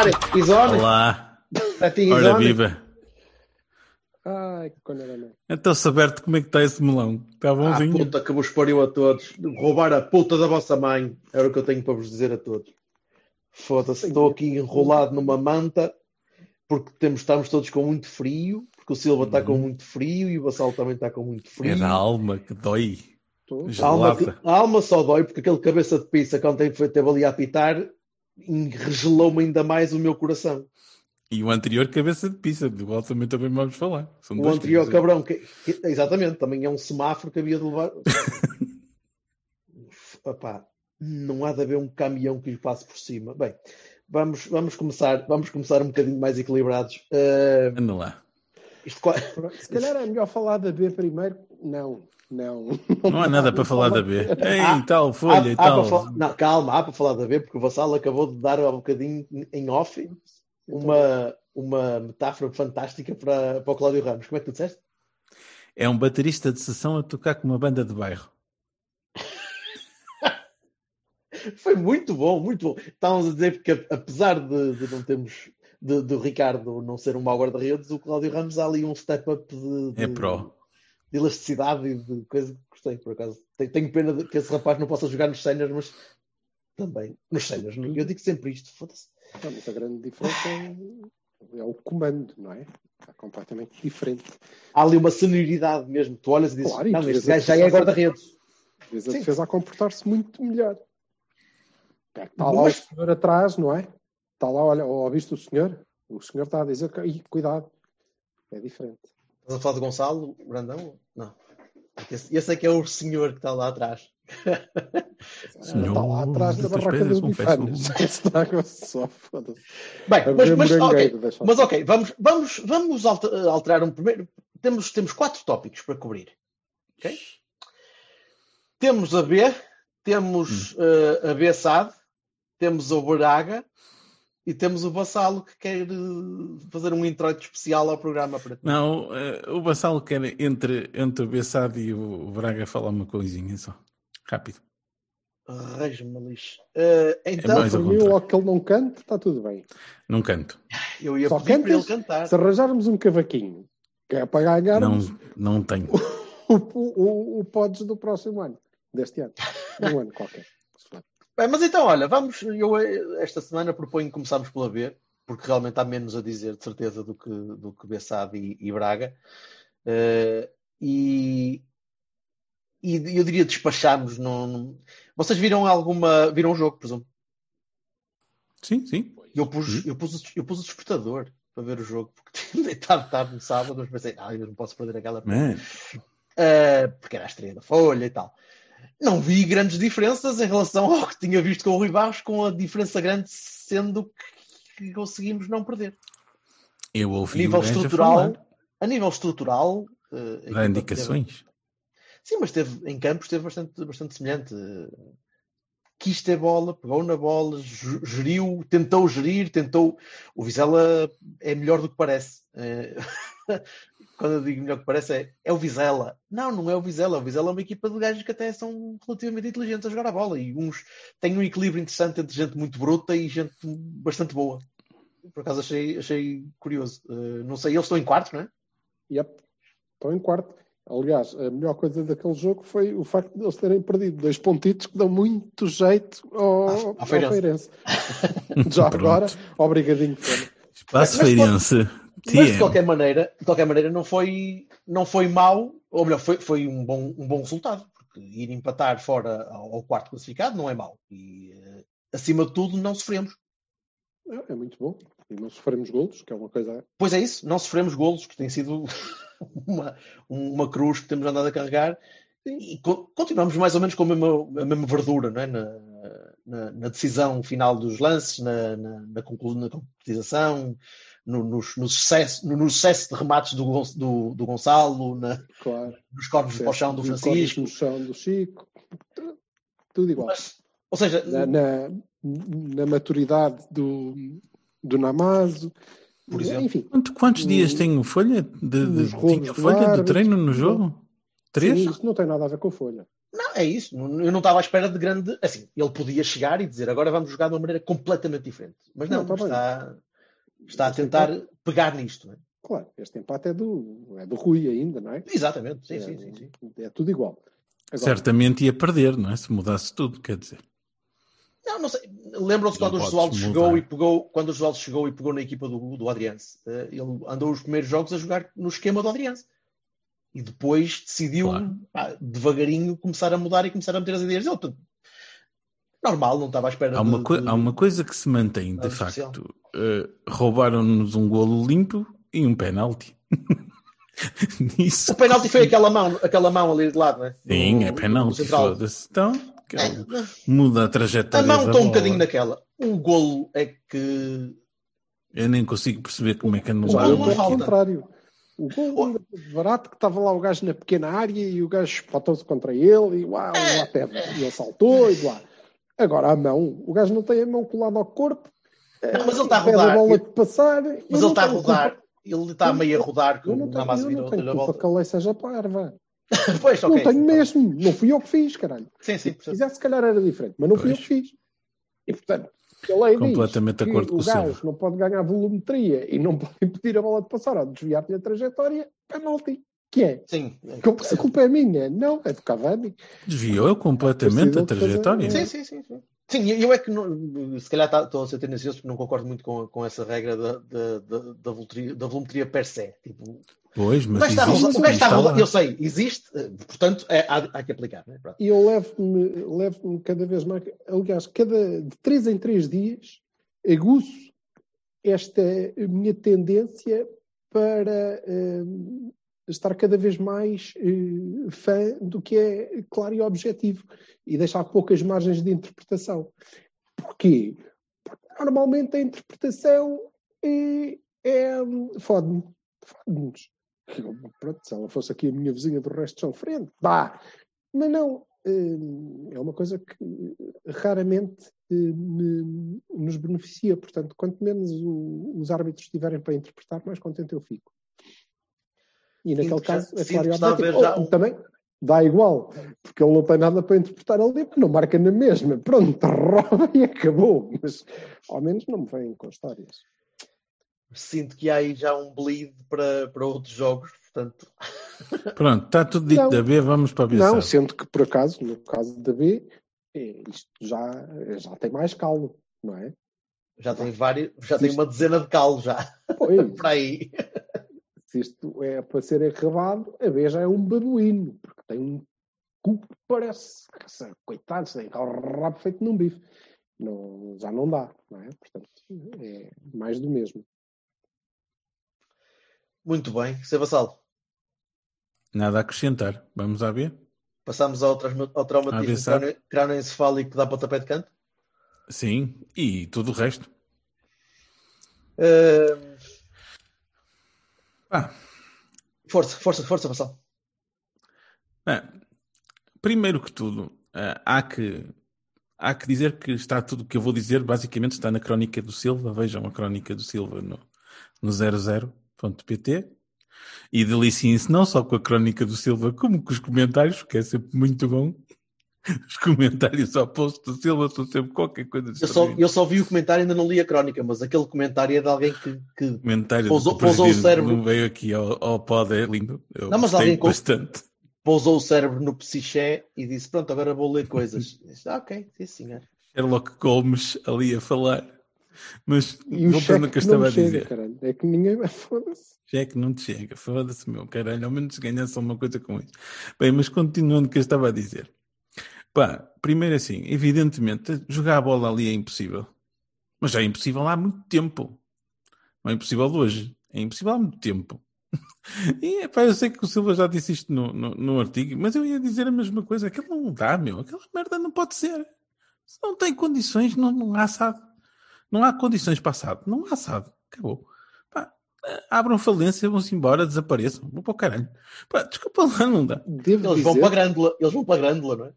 Olá, ti, ora Isone? viva. Ai, que coisa não. Então, Saberto, como é que está esse melão? Está Ah, bonzinho? puta que vos pariu a todos. Roubar a puta da vossa mãe. Era o que eu tenho para vos dizer a todos. Foda-se, estou aqui enrolado numa manta porque temos, estamos todos com muito frio. Porque o Silva está com muito frio e o Vassal também está com muito frio. é da alma que dói. A alma, a alma só dói porque aquele cabeça de pizza, quando tem- teve ali a apitar, regelou-me ainda mais o meu coração. E o anterior, cabeça de pizza, do qual também, também vamos falar. São O anterior tipos. cabrão, que, que- exatamente, também é um semáforo que havia de levar. Epá, não há de haver um caminhão que lhe passe por cima. Bem, vamos, vamos, começar, vamos começar um bocadinho mais equilibrados. Eh, Anda lá. isto Se calhar é melhor falar da B primeiro. Não, não. Não há nada para falar da B. Ei, tal, há, folha e há para tal. falar- não, calma, há para falar da B, porque o Vassal acabou de dar há um bocadinho em off uma, uma metáfora fantástica para, para o Cláudio Ramos. Como é que tu disseste? É um baterista de sessão a tocar com uma banda de bairro. Foi muito bom, muito bom. Estávamos a dizer que apesar de, de não termos de, de o Ricardo não ser um mau guarda-redes, o Cláudio Ramos há ali um step-up de, de, É pró. De elasticidade e de coisa que gostei, por acaso. Tenho, tenho pena de que esse rapaz não possa jogar nos séniores, mas também nos séniores. Eu digo sempre isto, foda-se. Não, mas a grande diferença é, é o comando, não é? Está completamente diferente. Há ali uma senioridade mesmo. Tu olhas e dizes, Claro, e não, este gajo já é guarda-redes. Vês a defesa a comportar-se muito melhor. Está lá Mas- o senhor atrás, não é? Está lá, olha, ouviste o senhor? O senhor está a dizer que, "Ih, cuidado, é diferente. Estás a falar de Gonçalo Brandão? Não. Esse, esse é que é o senhor que está lá atrás. Senhor, está lá atrás da barraca. Está só, foda-se. Bem, A mas, mas, ok, morangueiro, deixa mas ok, vamos, vamos, vamos alter- alterar um primeiro. Temos, temos quatro tópicos para cobrir. ok? Temos a B, temos eh, a B SAD, temos o Braga e temos o Vassalo que quer eh, fazer um introito especial ao programa para ti. Não, eh, o Bassalo quer entre, entre o Bessado e o Braga falar uma coisinha só. Rápido. Reis-me lixo. Eh, então, ao Por mim, logo que ele não cante, está tudo bem. Não canto. eu ia Só pedir para ele cantar. se arranjarmos um cavaquinho, que é para ganharmos Não, não tenho. o, o, o Pods do próximo ano, deste ano. De um ano qualquer. Bem, mas então, olha, vamos. Eu esta semana proponho começarmos pela B, porque realmente há menos a dizer, de certeza, do que, do que Bessade e, e Braga. Eh, e, e eu diria despacharmos. No- Vocês viram alguma. Viram o jogo, presumo? Sim, sim. Eu pus, eu pus, o- eu pus o despertador para ver o jogo, porque tinha deitado tarde no sábado, mas pensei, ah, eu não posso perder aquela. É. Uh, porque era a estreia da Folha e tal. Não vi grandes diferenças em relação ao que tinha visto com o Rui Barros, com a diferença grande sendo que conseguimos não perder. Eu A ouvi nível a estrutural, falar. a nível estrutural, uh, a equipa Dá indicações. teve- sim, mas teve, em campo esteve bastante, bastante semelhante. Uh, Quis ter bola, pegou na bola, ge- geriu, tentou gerir, tentou. O Vizela é melhor do que parece. Uh, quando eu digo melhor que parece, é, é o Vizela. Não, não é o Vizela. O Vizela é uma equipa de gajos que até são relativamente inteligentes a jogar a bola. E uns têm um equilíbrio interessante entre gente muito bruta e gente bastante boa. Por acaso achei, achei curioso. Uh, não sei, eles estão em quarto, não é? Yep. Estão em quarto. Aliás, a melhor coisa daquele jogo foi o facto de eles terem perdido dois pontitos que dão muito jeito ao, À- à ao Feirense. Feirense. Já agora, obrigadinho. Espaço Mas- Feirense. Mas de qualquer maneira, de qualquer maneira não foi, não foi mau, ou melhor, foi, foi um, bom, um bom resultado, porque ir empatar fora ao, ao quarto classificado não é mau. E eh, acima de tudo não sofremos. É, é muito bom. E não sofremos golos, que é uma coisa. Pois é isso, não sofremos golos, que tem sido uma, uma cruz que temos andado a carregar. E co- continuamos mais ou menos com a mesma, a mesma verdura não é? na, na- na decisão final dos lances, na, na, na concretização, no, nos- no, sucesso, no, no sucesso de remates do, do, do Gonçalo, na- Claro. nos corpos para o chão do Nos Francisco. corpos no chão do Chico. Tudo- igual. Mas, ou seja, Na, na, na maturidade do, do Namazo. Por exemplo. Enfim, Quanto- quantos dias No- tem o Folha? De, de- tinha Folha de treino no jogo? Três? sim, isso não tem nada a ver com a folha. não, é isso. Eu não estava à espera de grande. Assim, ele podia chegar e dizer agora vamos jogar de uma maneira completamente diferente. Mas não, Não, está bem. está, está a tentar empate- pegar nisto. não é? Claro, este empate é do, é do Rui ainda, não é? Exatamente, sim, é, sim, sim, sim. é tudo igual. Agora, Certamente ia perder, não é? Se mudasse tudo, quer dizer. Não, não sei. Lembram-se quando o Josualdo chegou e pegou, quando o Josualdo chegou e pegou na equipa do, do Adrianse. Eh, Ele andou os primeiros jogos a jogar no esquema do Adrianse. E depois decidiu, Claro. pá, devagarinho, começar a mudar e começar a meter as ideias dele. Normal, não estava à espera Há uma, de, de- há uma coisa que se mantém, de especial. facto. Eh, Roubaram-nos um golo limpo e um penalti. Isso. O penalti foi aquela mão, aquela mão ali de lado, né? Sim, No- é penalti. Foda-se. Então, é É, o- muda a trajetória. a mão está um bocadinho naquela. O golo é que. Eu nem consigo perceber como é que golo não anularam. pelo falta. contrário. O gol ainda foi barato que estava lá o gajo na pequena área e o gajo espatou-se contra ele e uau, lá pede. E ele saltou e lá. Agora a mão, o gajo não tem a mão colada ao corpo. Não, mas ele está a rodar. a bola Eu- de passar. Mas ele está a rodar. Ele está meio a rodar com o tenho, Namazo eu não virou tenho a culpa volta. que a lei seja parva. Pois, ok. não tenho bem. mesmo. Não fui eu que fiz, caralho. Sim, sim. Se fizesse, se calhar era diferente, mas não fui eu Pois. que fiz. E portanto, a lei diz Completamente de que acordo com o gajo não pode ganhar volumetria e não pode impedir a bola de passar ou desviar-lhe a trajetória, penalti. Que é? Sim. A culpa é minha? Não, é do Cavani. Desviou completamente a trajetória. Sim, sim, sim. sim. Sim, eu é que não- se calhar tá- estou a ser tendencioso porque não concordo muito com, com essa regra da, da, da, da, volumetria, da volumetria per se. Tipo, Pois, o mas gajo está a existe, rodar, o gajo está está eu sei, existe, eh, portanto é, há, há que aplicar. Né? E eu levo-me levo cada vez mais. Aliás, cada, de três em três dias, aguço esta minha tendência para hum, estar cada vez mais eh, fã do que é claro e objetivo e deixar poucas margens de interpretação. Porquê? Porque normalmente a interpretação é, é fode-me. Fode-nos. Pronto, se ela fosse aqui a minha vizinha do resto são frente, dá. Mas não, hum, é uma coisa que raramente me- nos beneficia. Portanto, quanto menos o- os árbitros tiverem para interpretar, mais contente eu fico. E naquele caso, é claro que está já Oh, um- Também dá igual, porque ele não tem nada para interpretar ali, porque não marca na mesma. Pronto, rouba e acabou. Mas ao menos não me vêm com histórias. Sinto que há aí já um bleed para, para outros jogos, portanto. Pronto, está tudo dito Não. da B, vamos para a B. Não, sendo que por acaso, no caso da B, é, isto já, já tem mais calmo, não é? Já tem vários, já tem uma dezena de calos já. Pois, Para aí. Se isto é para ser acabado, a B já é um babuíno, porque tem um cu que parece, coitado, tem o rabo feito num bife. Não, já não dá, não é? Portanto, é mais do mesmo. Muito bem. Sr. Vassal, Nada a acrescentar. Vamos à B? passamos ao, ao traumatismo crânioencefálico que dá pontapé de canto. Sim, e tudo o resto. Ah, força, força, força, Vassal. bem, primeiro que tudo, ah, há que há que dizer que está tudo o que eu vou dizer, basicamente está na crónica do Silva. Vejam a crónica do Silva no, no 00.pt e deliciem-se não só com a crónica do Silva, como com os comentários, que é sempre muito bom. Os comentários ao post do Silva são sempre qualquer coisa Eu só, eu só vi o comentário e ainda não li a crónica, mas aquele comentário é de alguém que, que comentário Pousou- pousou o cérebro. não veio aqui ao, ao pod, é lindo. Eu Não, mas alguém bastante. pousou o cérebro no psiché e disse: Pronto, agora vou ler coisas. Disse, ah, ok, sim, senhor. Sherlock Holmes ali a falar. Mas o voltando ao que eu estava a chega, dizer, caralho. É que ninguém vai foda-se. já é que não te chega, foda-se meu caralho, ao menos ganhasse alguma coisa com isso. Bem, mas continuando o que eu estava a dizer. Pá, primeiro assim, evidentemente, jogar a bola ali é impossível. Mas já é impossível há muito tempo. Não é impossível de hoje. É impossível há muito tempo. E pá, eu sei que o Silva já disse isto no, no, no artigo, mas eu ia dizer a mesma coisa. Aquilo não dá, meu. Aquela merda não pode ser. Se não tem condições, não, não há assado. Não há condições para assado. Não há assado. Acabou. Pá, abram falência, vão-se embora, desapareçam. Vão para o caralho. Pá, desculpa lá, não dá. Devo Eles dizer, vão para a grândula, eles vão para a grândula, não é?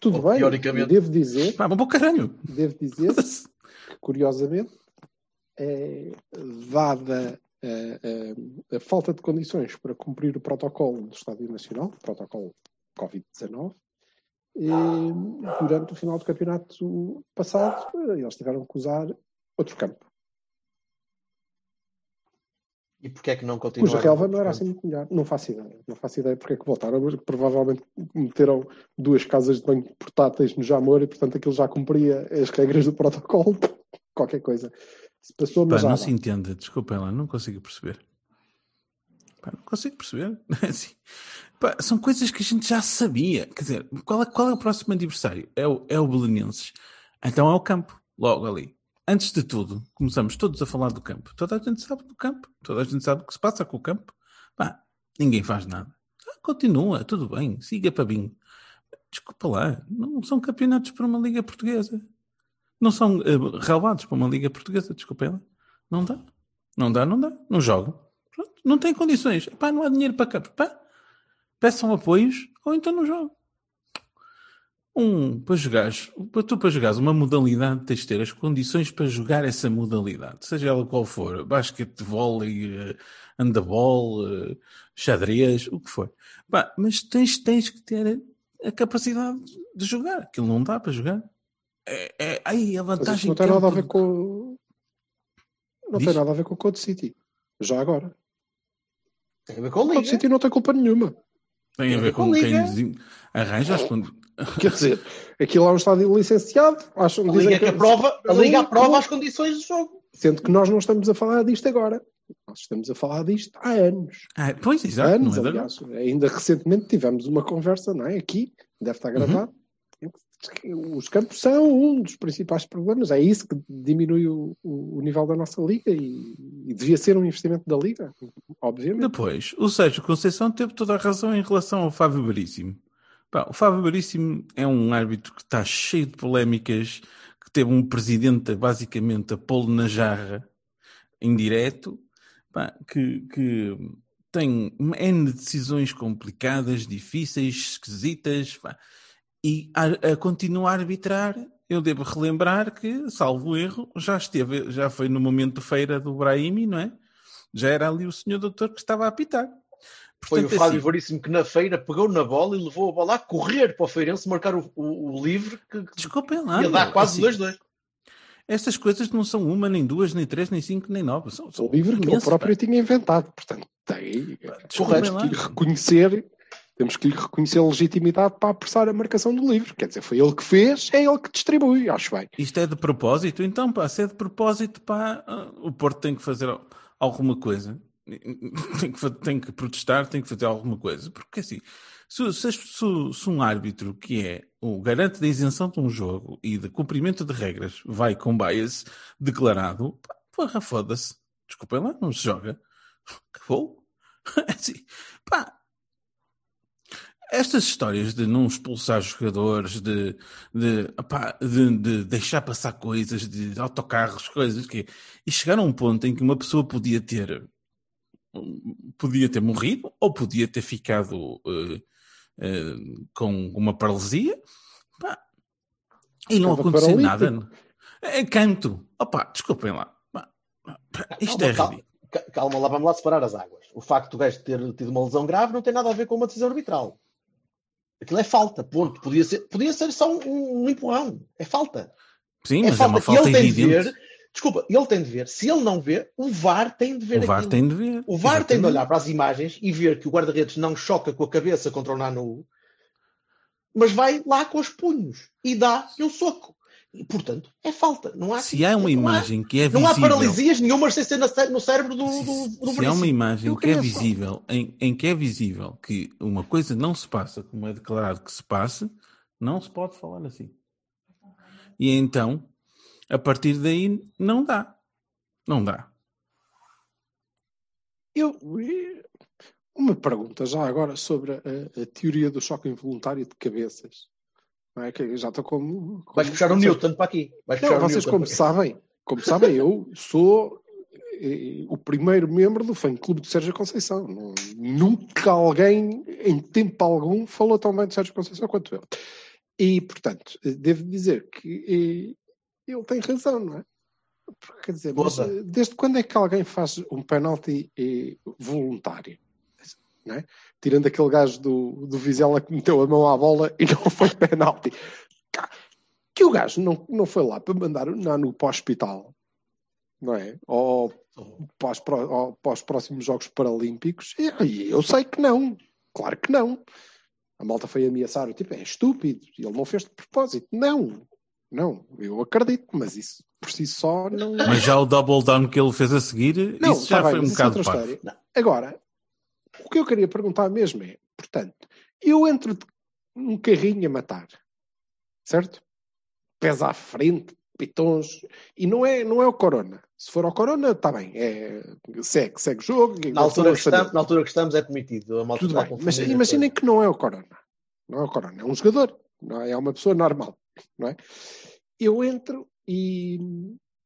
Tudo bem, teoricamente. devo dizer, Pá, caralho. devo dizer que, curiosamente, é, dada eh, eh, a falta de condições para cumprir o protocolo do Estádio Nacional, protocolo Covid-19, eh, durante o final do campeonato passado, eles tiveram que usar outro campo, E porquê é que não continuaram? cuja relva não era assim muito melhor. Não faço ideia. Não faço ideia porque é que voltaram, mas provavelmente meteram duas casas de banho portáteis no Jamor e, portanto, aquilo já cumpria as regras do protocolo. Qualquer coisa. Se passou, Pá, mas já não se entende, desculpem lá, não consigo perceber. Pá, não consigo perceber. Assim, pá, são coisas que a gente já sabia. Quer dizer, qual é, qual é o próximo adversário? É o, é o Belenenses. Então é o campo, logo ali. Antes de tudo, começamos todos a falar do campo. Toda a gente sabe do campo. Toda a gente sabe o que se passa com o campo. Pá, ninguém faz nada. Ah, continua, tudo bem, siga para bingo. Desculpa lá, não são campeonatos para uma liga portuguesa. Não são uh, relevados para uma liga portuguesa, desculpa lá. Não dá. Não dá, não dá. Não jogam. Pronto, não tem condições. Pá, não há dinheiro para campo. Pá, peçam apoios ou então não jogam. Um, para jogares, para tu para jogares uma modalidade, tens de ter as condições para jogar essa modalidade, seja ela qual for, basquete, vôlei, eh, handball, eh, xadrez, o que for. Pá, mas tens, tens que ter a capacidade de jogar. Aquilo não dá para jogar. É, é, aí a vantagem não tem que é nada a o- ver com. Não Diz? tem nada a ver com o Code City. Já agora. Tem a ver com O a Code liga. City não tem culpa nenhuma. tem a ver com com a quem arranja as condições. Quer dizer, aquilo é um estádio licenciado. Acham, A dizem liga, que aprova, a liga aprova as condições do jogo. Sendo que nós não estamos a falar disto agora. Nós estamos a falar disto há anos. Ah, pois, Há exato, anos, não é de agora. aliás. Ainda recentemente tivemos uma conversa, não é? Aqui, deve estar gravado. que Os campos são um dos principais problemas. É isso que diminui o, o- o nível da nossa liga e, e devia ser um investimento da liga, obviamente. Depois, o Sérgio Conceição teve toda a razão em relação ao Fábio Veríssimo. Pá, o Fábio Veríssimo é um árbitro que está cheio de polémicas, que teve um presidente basicamente a pô-lo na jarra em direto, pá, que, que tem N decisões complicadas, difíceis, esquisitas, pá, e a, a continuar a arbitrar, eu devo relembrar que, salvo erro, já esteve, já foi no momento feira do Brahimi, não é? Já era ali o senhor doutor que estava a apitar. Foi o Portanto, Fábio assim, Veríssimo que na feira pegou na bola e levou a bola a correr para o Feirense marcar o, o- o livre que, que Desculpem lá. ia dar meu, quase assim, 2-2. Estas coisas não são uma, nem duas, nem três, nem cinco, nem nove. São, são O livro que imensas, próprio pá. tinha inventado. Portanto, tem, lá. que lhe reconhecer, temos que lhe reconhecer legitimidade para apressar a marcação do livro. Quer dizer, foi ele que fez, é ele que distribui, acho bem. Isto é de propósito? Então, pá, se é de propósito, pá, ah, o Porto tem que fazer al- alguma coisa. Tem que, tem que protestar, tem que fazer alguma coisa. Porque assim, se, se, se- um árbitro que é o garante da isenção de um jogo e de cumprimento de regras vai com bias declarado, porra, foda-se. Desculpem lá, não se joga. Acabou. Assim, pá, estas histórias de não expulsar jogadores, de, de, opá, de, de deixar passar coisas, de autocarros, coisas que e chegar a um ponto em que uma pessoa podia ter podia ter morrido ou podia ter ficado eh, eh, com uma paralisia pá, e não aconteceu nada. É canto. Opa, desculpem lá. Pá, pá, Isto é Calma, ridículo. Ca- Calma lá, vamos lá separar as águas. O facto do gajo ter tido uma lesão grave não tem nada a ver com uma decisão arbitral. Aquilo é falta, ponto. Podia ser, podia ser só um, um empurrão. É falta. Sim, é mas é uma falta. falta e ele tem de evidente. ver. Desculpa, ele tem de ver. Se ele não vê, o VAR tem de ver O VAR aquilo. tem de ver. O VAR tem de Exatamente. olhar para as imagens e ver que o guarda-redes não choca com a cabeça contra o Nanu, mas vai lá com os punhos e dá-lhe um soco. E, portanto, é falta. Não há, Se há uma imagem que é Não há visível, paralisias nenhumas sem ser no cérebro do, do, do se há uma imagem que é visível, em, em que é visível que uma coisa não se passa como é declarado que se passe, não se pode falar assim. E então, a partir daí, não dá. Não dá. Eu, uma pergunta já agora sobre a, a teoria do choque involuntário de cabeças. Não é? que eu já estou como. como Vais puxar o Newton para aqui. Vais Não, puxar o vocês Newton como para aqui. sabem, como sabem, eu sou eh, o primeiro membro do fã clube de Sérgio Conceição. Nunca alguém, em tempo algum, falou tão bem de Sérgio Conceição quanto eu. E, portanto, eh, devo dizer que eh, ele tem razão, não é? Porque, quer dizer, mas, eh, desde quando é que alguém faz um penalti eh, voluntário? Não é? Tirando aquele gajo do, do Vizela que meteu a mão à bola e não foi penalti. Que o gajo não, não foi lá para mandar o Nano para o hospital, não é? Ou para os, para os próximos Jogos Paralímpicos. E, eu sei que não. Claro que não. A malta foi ameaçar o tipo, é estúpido, ele não fez de propósito. Não, não, eu acredito, mas isso por si só não. Mas já o double down que ele fez a seguir, Não, isso já tá bem, foi um é bocado história. Agora, o que eu queria perguntar mesmo é, portanto, eu entro de um carrinho a matar, certo? Pés à frente, pitons, e não é, não é o Corona. Se for ao Corona, está bem, é, segue, segue o jogo. Na altura, que estamos, na altura que estamos é permitido. Tudo bem, mas imaginem que não é o Corona. Não é o Corona, é um jogador, não é, é uma pessoa normal, não é? Eu entro e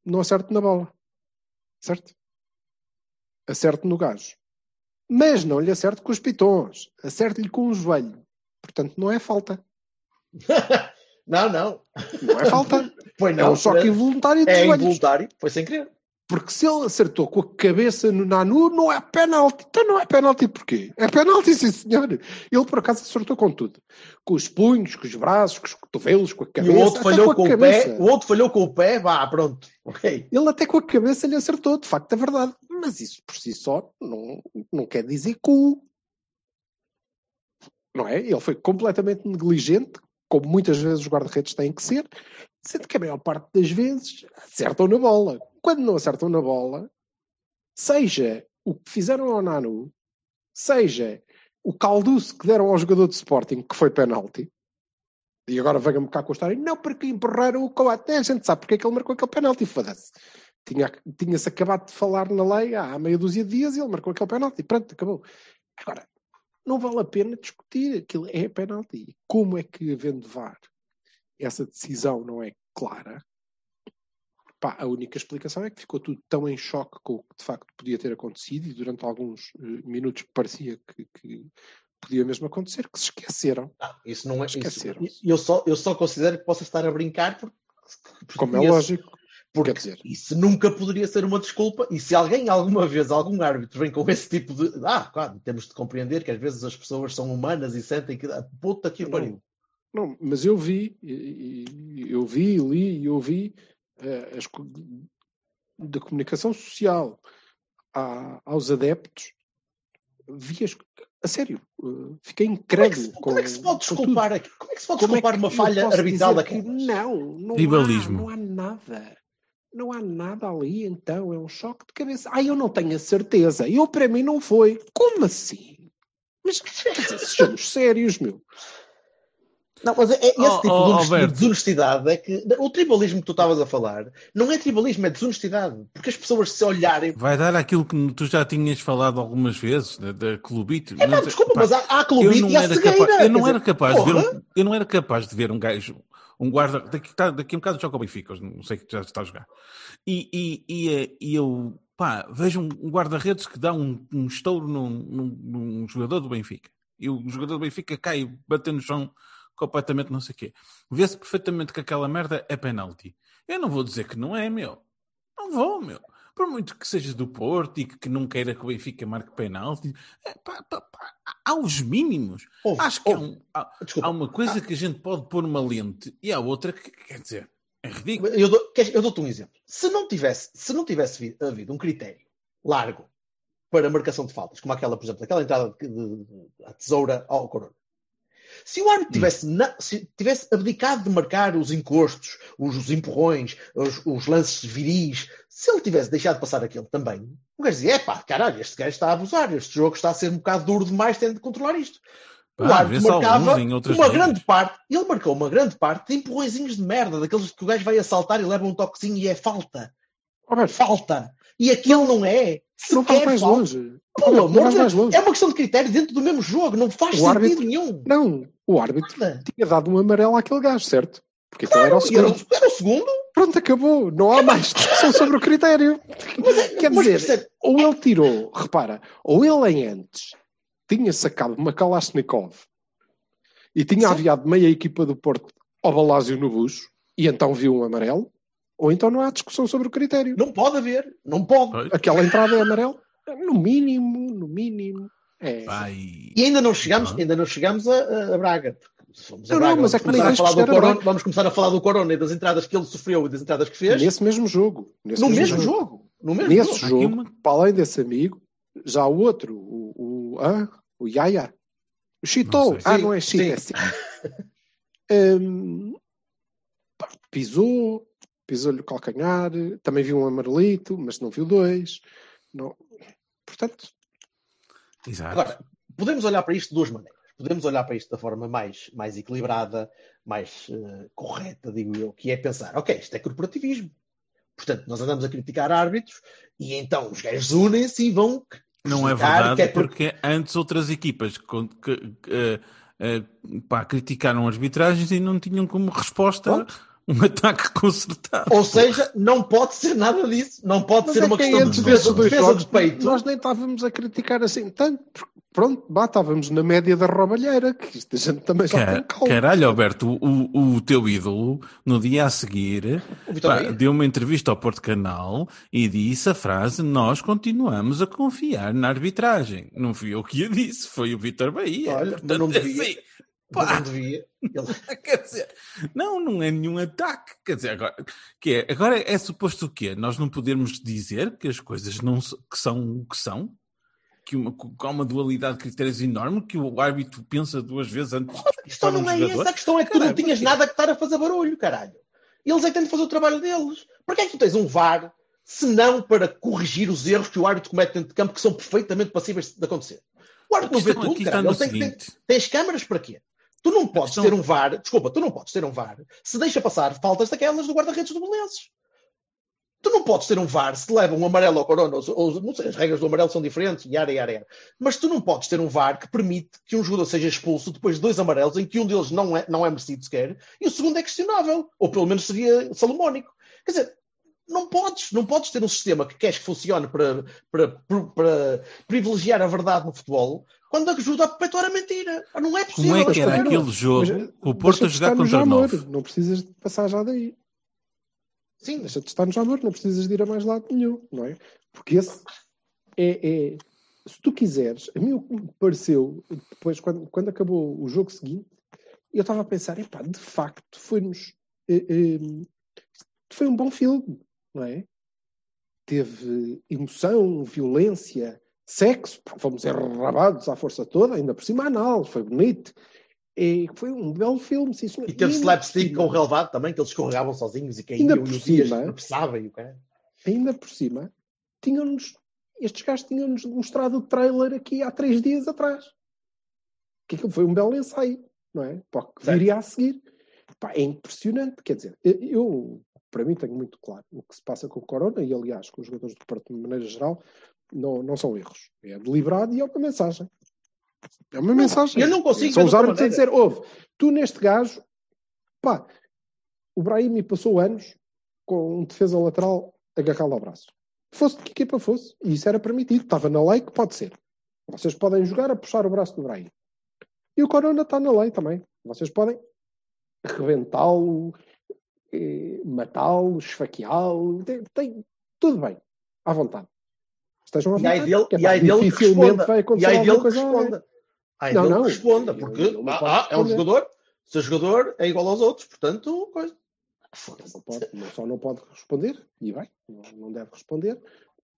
não acerto na bola, certo? Acerto no gajo. Mas não lhe acerto com os pitons, acerto-lhe com o joelho. Portanto, não é falta. Não, não. Não é falta. É não. um choque involuntário É joelhos. involuntário. Foi sem querer. Porque se ele acertou com a cabeça no Nanu, não é penalti. Então não é penalti porquê? É penalti, sim senhor. Ele por acaso acertou com tudo. Com os punhos, com os braços, com os cotovelos, com a E cabeça. o outro falhou com com o pé. O outro falhou com o pé. Vá, pronto. Ok. Ele até com a cabeça lhe acertou, de facto é verdade. Mas isso por si só não, não quer dizer o... Não é? Ele foi completamente negligente, como muitas vezes os guarda-redes têm que ser, sendo que a maior parte das vezes acertam na bola. Quando não acertam na bola, seja o que fizeram ao Nanu, seja o calduço que deram ao jogador de Sporting, que foi penalti, e agora venha-me cá com a história, não porque empurraram o Coaté, a gente sabe porque é que ele marcou aquele penalti, foda-se. Tinha- Tinha-se acabado de falar na lei há meia dúzia de dias e ele marcou aquele penalti, pronto, acabou. Agora, não vale a pena discutir, aquilo é penalti. Como é que, havendo VAR, essa decisão não é clara? Pá, a única explicação é que ficou tudo tão em choque com o que de facto podia ter acontecido e durante alguns eh, minutos parecia que, que podia mesmo acontecer, que se esqueceram. Isso não é. Isso, Esqueceram-se. eu, só, eu só considero que possa estar a brincar porque. porque Como é lógico. Porque dizer- isso nunca poderia ser uma desculpa. E se alguém, alguma vez, algum árbitro vem com esse tipo de. Ah, claro, temos de compreender que às vezes as pessoas são humanas e sentem que. ah, Puta que pariu. Não, mas eu vi, eu vi, li e ouvi da comunicação social a- aos adeptos, vi as, a sério, eh, fiquei Como é, que incrédulo. se, como é que se pode com desculpar aqui? Como é que se pode Como é desculpar que uma falha arbitral daquela? Não, não há, não há nada. Não há nada ali, então. É um choque de cabeça. Ah, eu não tenho a certeza. Eu, para mim, não foi. Como assim? Mas, dizer, sejamos sérios, meu. Não, mas é, é esse Oh, tipo oh, de Alberto. desonestidade é que o tribalismo que tu estavas a falar não é tribalismo, é desonestidade. Porque as pessoas se olharem. Vai dar aquilo que tu já tinhas falado algumas vezes, da, da clubite. É, Não- desculpa, pá, mas há, há eu clubite não e há era cegueira. capaz, eu não era capaz de ver um, eu não era capaz de ver um gajo, um guarda, daqui, tá- daqui a um bocado joga o Benfica, não sei que já está a jogar. E, e, e, eh, e eu, pá, vejo um, um guarda-redes que dá um, um estouro num, num- num jogador do Benfica. E o jogador do Benfica cai, batendo no chão completamente não sei o quê. Vê-se perfeitamente que aquela merda é penalti. Eu não vou dizer que não é, meu. Não vou, meu. Por muito que seja do Porto e que, que não queira que o Benfica marque penalti, é, pá, pá, pá, há os mínimos. ouve, Acho que há, um- há- há uma coisa que a gente pode pôr uma lente e há outra que, quer dizer, é ridículo. Eu, dou, eu dou-te um exemplo. Se não tivesse, se não tivesse vi- havido um critério largo para marcação de faltas, como aquela, por exemplo, aquela entrada de, de, de- tesoura ao Corona. Se o árbitro tivesse, na- se tivesse abdicado de marcar os encostos, os, os empurrões, os, os lances viris, se ele tivesse deixado passar aquele também, o gajo dizia: é pá, caralho, este gajo está a abusar, este jogo está a ser um bocado duro demais, tem de controlar isto. O Pá, árbitro vê-se marcava uma grande parte, ele marcou uma grande parte de empurrõezinhos de merda, daqueles que o gajo vai a saltar e leva um toquezinho e é falta. Beto, Falta. E aquele não é. Não vais sequer mais longe. Pelo Não de mais Deus, longe. é uma questão de critério dentro do mesmo jogo, não faz O sentido árbitro- nenhum. Não, o árbitro Nada. tinha dado um amarelo àquele gajo, certo? Porque aquele era o segundo. era o segundo. Pronto, acabou. Não há mais discussão sobre o critério. Quer Mas, dizer, percebe, ou ele tirou, repara, ou ele em antes tinha sacado uma Kalashnikov e tinha Sim. aviado meia equipa do Porto ao balásio no bucho e então viu um amarelo, ou então não há discussão sobre o critério. não pode haver, não pode. Pois. Aquela entrada é amarelo? No mínimo, no mínimo. É. Vai. E ainda não chegamos, Ah. ainda não chegamos a, a- Braga. a Não, não, mas vamos, é começar a falar do corona, vamos começar a falar do Corona e das entradas que ele sofreu e das entradas que fez. Nesse mesmo jogo. Nesse no mesmo jogo. No mesmo Nesse jogo. Jogo, uma- para além desse amigo, já o outro, o, o, ah, o Yaya, o Chitol, Não sei. ah, não é Chito, é assim. Pá, pisou, pisou-lhe o calcanhar, também viu um amarelito, mas não viu dois. Não. Portanto, Exato. Agora, podemos olhar para isto de duas maneiras. Podemos olhar para isto da forma mais, mais equilibrada, mais eh, correta, digo eu, que é pensar, ok, isto é corporativismo. Portanto, nós andamos a criticar árbitros e então os gajos unem-se e vão Não é verdade, é por- porque antes outras equipas que, que, eh, eh, pá, criticaram arbitragens e não tinham como resposta um ataque consertado. Ou seja, não pode ser nada disso. Não pode mas ser é uma que questão de defesa, dois defesa jogos, de peito. nós nem estávamos a criticar assim tanto. porque, Pronto, bah, estávamos na média da roubalheira, que isto a gente também já tem Ca- calma. Caralho, Alberto, o, o teu ídolo, no dia a seguir, pá, deu uma entrevista ao Porto Canal e disse a frase: Nós continuamos a confiar na arbitragem. Não fui eu que a disse, foi o Vitor Bahia. Olha, Portanto, não é devia. assim, pá. não devia. Ele- Quer dizer, não, não é nenhum ataque. Quer dizer, agora, que é, agora é suposto o quê? Nós não podemos dizer que as coisas não que são o que são? Que, uma, há uma dualidade de critérios enorme, que o árbitro pensa duas vezes antes de A questão não é jogador? essa. A questão é que tu não Caralho, tinhas porquê? nada que estar a fazer barulho, caralho. Eles é que têm de fazer o trabalho deles. Para que é que tu tens um VAR se não para corrigir os erros que o árbitro comete dentro de campo que são perfeitamente passíveis de acontecer? O árbitro não vê tudo, caralho. tem, tem, tens câmaras para quê? Tu não podes questão- ter um VAR, desculpa, tu não podes ter um VAR se deixa passar faltas daquelas do guarda-redes do Belenenses. Tu não podes ter um VAR se leva um amarelo ao corona, ou, ou não sei, as regras do amarelo são diferentes, e área, área, área. Mas tu não podes ter um VAR que permite que um jogador seja expulso depois de dois amarelos em que um deles não é, não é merecido sequer e o segundo é questionável, ou pelo menos seria salomónico. Quer dizer, não podes, não podes ter um sistema que queres que funcione para, para, para, para privilegiar a verdade no futebol quando ajuda a perpetuar a mentira. Não é possível. Como é que era aquele jogo, Mas, o Porto a deixa-te jogar estar no contra Jamor, nove? Não precisas de passar já daí. Sim, Deixa-te estar no Jamor, não precisas de ir a mais lado nenhum, não é? Porque esse é, é- se tu quiseres, a mim o que me pareceu, depois, quando, quando acabou o jogo seguinte, eu estava a pensar, epá, de facto, foi-nos. eh, eh, foi um bom filme, não é? Teve emoção, violência, sexo, pá, fomos enrabados à força toda, ainda por cima anal, foi bonito. E foi um belo filme, sim, senhor. E teve ainda slapstick com o relevado também, que eles escorregavam sozinhos e Ainda caíam por e os cima. e o cara. ainda por cima, tinham-nos, estes gajos tinham-nos mostrado o trailer aqui há três dias atrás. Que aquilo foi um belo ensaio, não é? Para o que Certo. viria a seguir. Pá, é impressionante, quer dizer, eu, para mim, tenho muito claro o que se passa com o Corona, e aliás, com os jogadores do Porto de maneira geral, não, não são erros. É deliberado e é uma mensagem. É uma mensagem. eu não consigo São os árbitros a dizer, ouve, tu neste gajo, pá, o Brahimi passou anos com um defesa lateral agarrado ao braço. Fosse de que equipa fosse, e isso era permitido, estava na lei que pode ser. Vocês podem jogar a puxar o braço do Brahim. E o Corona está na lei também. Vocês podem rebentá-lo, eh, matá-lo, esfaqueá-lo, tem, tem- tudo bem, à vontade. Estejam à E aí dele, que, e aí dele que dificilmente vai E acontecer aí alguma dele a responda. Aí Não, dele não. responda, porque ele não ah, ah, é um jogador, se o jogador é igual aos outros, portanto, coisa. Foda-se. Não, pode, não só não pode responder, e bem, não, não deve responder.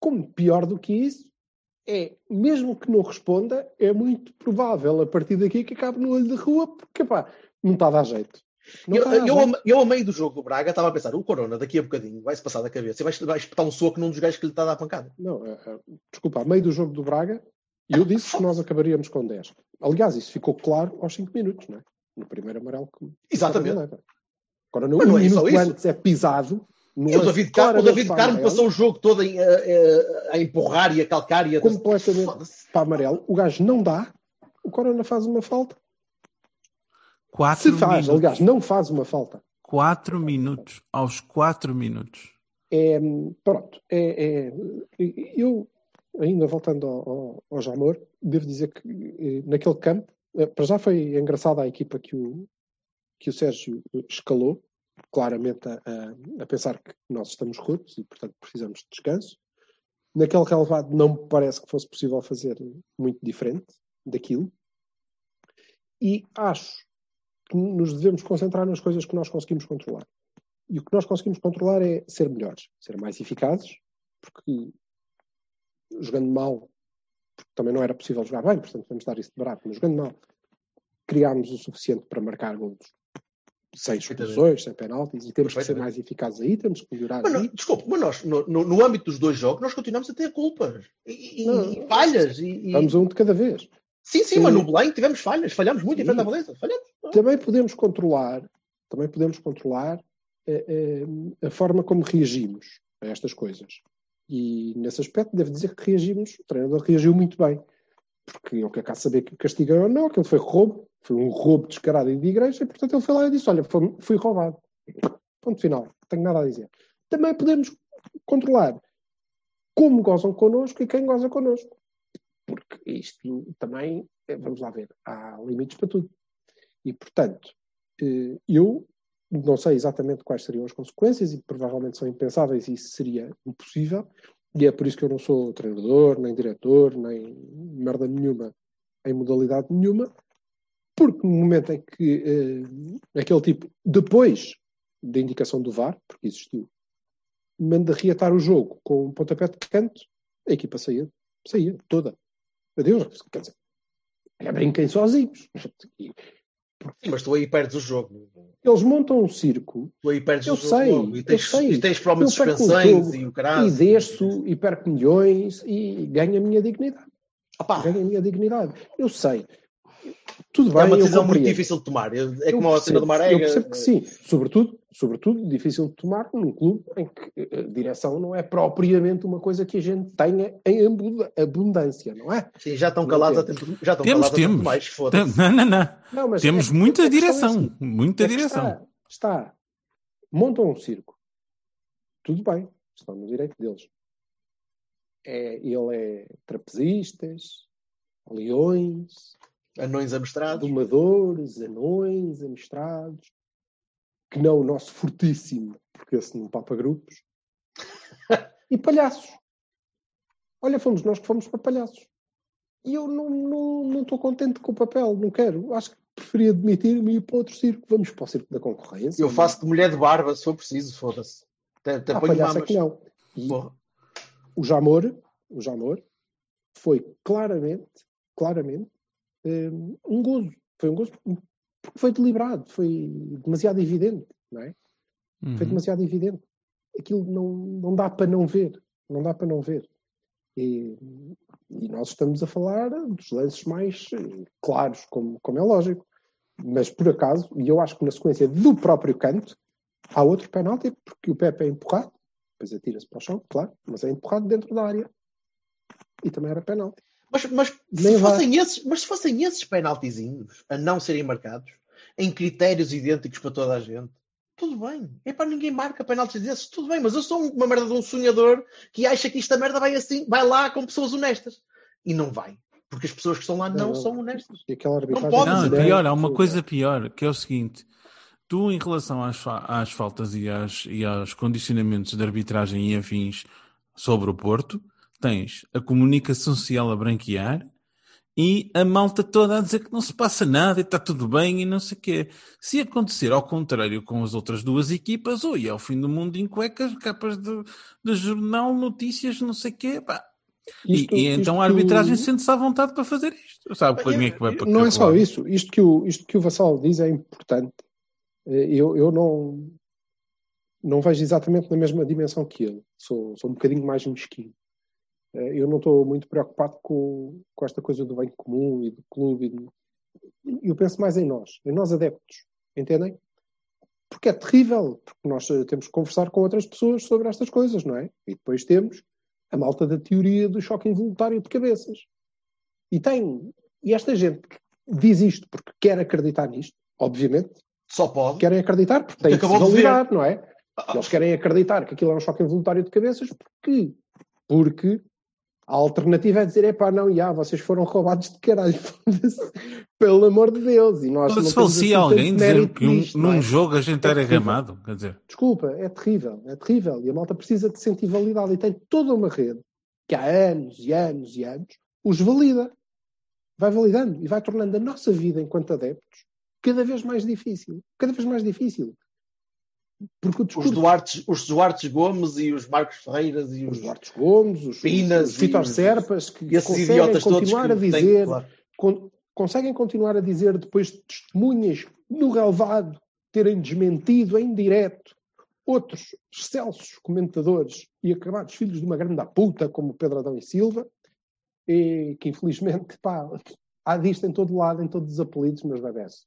Como pior do que isso, é, mesmo que não responda, é muito provável a partir daqui que acabe no olho de rua, porque pá, não está a dar jeito. Eu, dar eu, a- eu, a meio do jogo do Braga, estava a pensar, o Corona daqui a bocadinho vai-se passar da cabeça e vai, vai espetar um soco num dos gajos que lhe está a dar pancada. Não, é, é, desculpa, a meio do jogo do Braga, eu disse que nós acabaríamos com 10. Aliás, isso ficou claro aos 5 minutos, não é? No primeiro amarelo que Exatamente. Agora, no Mas não é só isso. antes é pisado, no E o David, Car o David Carmo passou o jogo todo a, a- a empurrar e a calcar e a completamente para amarelo. O gajo não dá, o Corona faz uma falta. Quatro Se faz, minutos. aliás, não faz uma falta. Quatro minutos. Aos quatro minutos. É, pronto, é, é- eu, ainda voltando ao, ao, ao Jamor, devo dizer que eh, naquele campo, eh, para já foi engraçada a equipa que o, que o Sérgio escalou, claramente a, a- a pensar que nós estamos rotos e, portanto, precisamos de descanso. Naquele relevado não me parece que fosse possível fazer muito diferente daquilo. E acho que nos devemos concentrar nas coisas que nós conseguimos controlar. E o que nós conseguimos controlar é ser melhores, ser mais eficazes, porque jogando mal, porque também não era possível jogar bem, portanto vamos dar isso de barato, mas jogando mal, criámos o suficiente para marcar gols sem expulsões, sem penaltis, e temos que ser mais eficazes aí, temos que melhorar Mas, aí. desculpe, mas nós, no, no- no âmbito dos dois jogos, nós continuamos a ter culpas e, e- Não. e falhas. E, e- Vamos a um de cada vez. Sim, sim, Sim. mas no Belém tivemos falhas, falhamos muito em Sim. frente à Valência. Falhamos. Também podemos controlar, também podemos controlar eh, eh, a forma como reagimos a estas coisas. E nesse aspecto devo dizer que reagimos, o treinador reagiu muito bem. Porque eu quero cá saber que o castigo ou não, aquilo foi roubo, foi um roubo descarado e de igreja, e portanto ele foi lá e disse: Olha, foi- fui roubado. Ponto final, não tenho nada a dizer. Também podemos controlar como gozam connosco e quem goza connosco. Porque isto também, eh, vamos lá ver, há limites para tudo. E, portanto, eh, eu não sei exatamente quais seriam as consequências e provavelmente são impensáveis e isso seria impossível. E é por isso que eu não sou treinador, nem diretor, nem merda nenhuma, em modalidade nenhuma, porque no momento em que eh, aquele tipo, depois da indicação do VAR, porque existiu, manda reatar o jogo com um pontapé de canto, a equipa saía, saía toda. Adeus, quer dizer, é brinquem sozinhos. Sim, mas tu aí perdes o jogo. Eles montam um circo Tu aí perdes Eu o jogo. sei, logo. e eu tens, sei. E tens provavelmente Eu o suspensões jogo e o caralho. e desço e perco milhões e ganho a minha dignidade. Opá, Ganho a minha dignidade. Eu sei. Tudo bem, é uma decisão muito difícil de tomar. Eu- É Eu como a cena do percebo, Marega. Eu percebo que sim. Sobretudo, sobretudo, difícil de tomar num clube em que a direção não é propriamente uma coisa que a gente tenha em abundância, não é? Sim, já estão calados há tempo, já estão Temos, calados temos. Tem- Foda-se. Não, não, não. Não, mas Temos é- muita é direção. assim. Muita É direção. Está, está. Montam um circo. Tudo bem. Estão no direito deles. É, ele é trapezistas, leões, Anões amestrados. domadores, anões, amestrados, que não o nosso fortíssimo, porque esse não papa grupos, e palhaços. Olha, fomos nós que fomos para palhaços. E eu não estou não, estou contente com o papel, não quero. Acho que preferia demitir-me e ir para outro circo. Vamos para o circo da concorrência. Eu faço de mulher de barba, se for preciso, foda-se. Até, até Ah, ponho palhaço é que não. E Porra. o Jamor, o Jamor foi claramente, claramente, hum, um gozo. Foi um gozo porque foi deliberado, foi demasiado evidente, não é? Foi Uhum. demasiado evidente. Aquilo não, não dá para não ver. Não dá para não ver. E, e nós estamos a falar dos lances mais eh, claros, como, como é lógico. Mas por acaso, e eu acho que na sequência do próprio canto, há outro penalti, porque o Pepe é empurrado, depois atira-se para o chão, claro, mas é empurrado dentro da área. E também era penalti. Mas, mas, se fossem esses, mas se fossem esses penaltizinhos a não serem marcados, em critérios idênticos para toda a gente, tudo bem. É para ninguém marca penaltis desses, tudo bem. Mas eu sou uma merda de um sonhador que acha que esta merda vai assim, vai lá com pessoas honestas. E não vai. Porque as pessoas que estão lá não, Não, não. são honestas. Arbitragem pode Não, pior, há uma coisa pior, que é o seguinte: tu, em relação às, às faltas e, às, e aos condicionamentos de arbitragem e afins sobre o Porto, tens a comunicação social a branquear e a malta toda a dizer que não se passa nada e está tudo bem e não sei o quê. Se acontecer ao contrário com as outras duas equipas, oi, é o fim do mundo em cuecas, capas de, de jornal, notícias, não sei o quê, pá. E- Isto- e, então isto- a arbitragem sente-se à vontade para fazer isto. Sabe Mas como é que vai para Não é só isso. Isto que o, isto que o Vassal diz é importante. Eh, Eu, eu não, não vejo exatamente na mesma dimensão que ele. Sou, sou um bocadinho mais mesquinho. Eh, Eu não estou muito preocupado com, com esta coisa do bem comum e do clube. e do- Eu penso mais em nós, em nós adeptos. Entendem? Porque é terrível, porque nós eh, temos que conversar com outras pessoas sobre estas coisas, não é? E depois temos a malta da teoria do choque involuntário de cabeças. E tem, e esta gente que diz isto porque quer acreditar nisto, obviamente, Só pode. querem acreditar porque têm que se validar, não é? Eles querem acreditar que aquilo é um choque involuntário de cabeças porque, porque a alternativa é dizer, epá, não, já, vocês foram roubados de caralho, foda-se, pelo amor de Deus. E nós não se falecia assim alguém dizer que um- nisto, não num é? jogo a gente É era terrível. gamado, quer dizer, Desculpa, é terrível, é terrível. E a malta precisa de se sentir validada. E tem toda uma rede que há anos e anos e anos os valida. Vai validando e vai tornando a nossa vida enquanto adeptos cada vez mais difícil. Cada vez mais difícil. Porque o Os discurso Duartes, os Duartes Gomes e os Marcos Ferreiras e os os, Duarte Gomes, os, Pinas os Vitor e os- Serpas, que conseguem continuar que a têm- dizer, claro. con- conseguem continuar a dizer, depois de testemunhas no relevado terem desmentido em direto outros excelsos comentadores e acabados filhos de uma grande puta, como Pedro Adão e Silva, e que infelizmente, pá, há disto em todo lado, em todos os apelidos, meus bebés.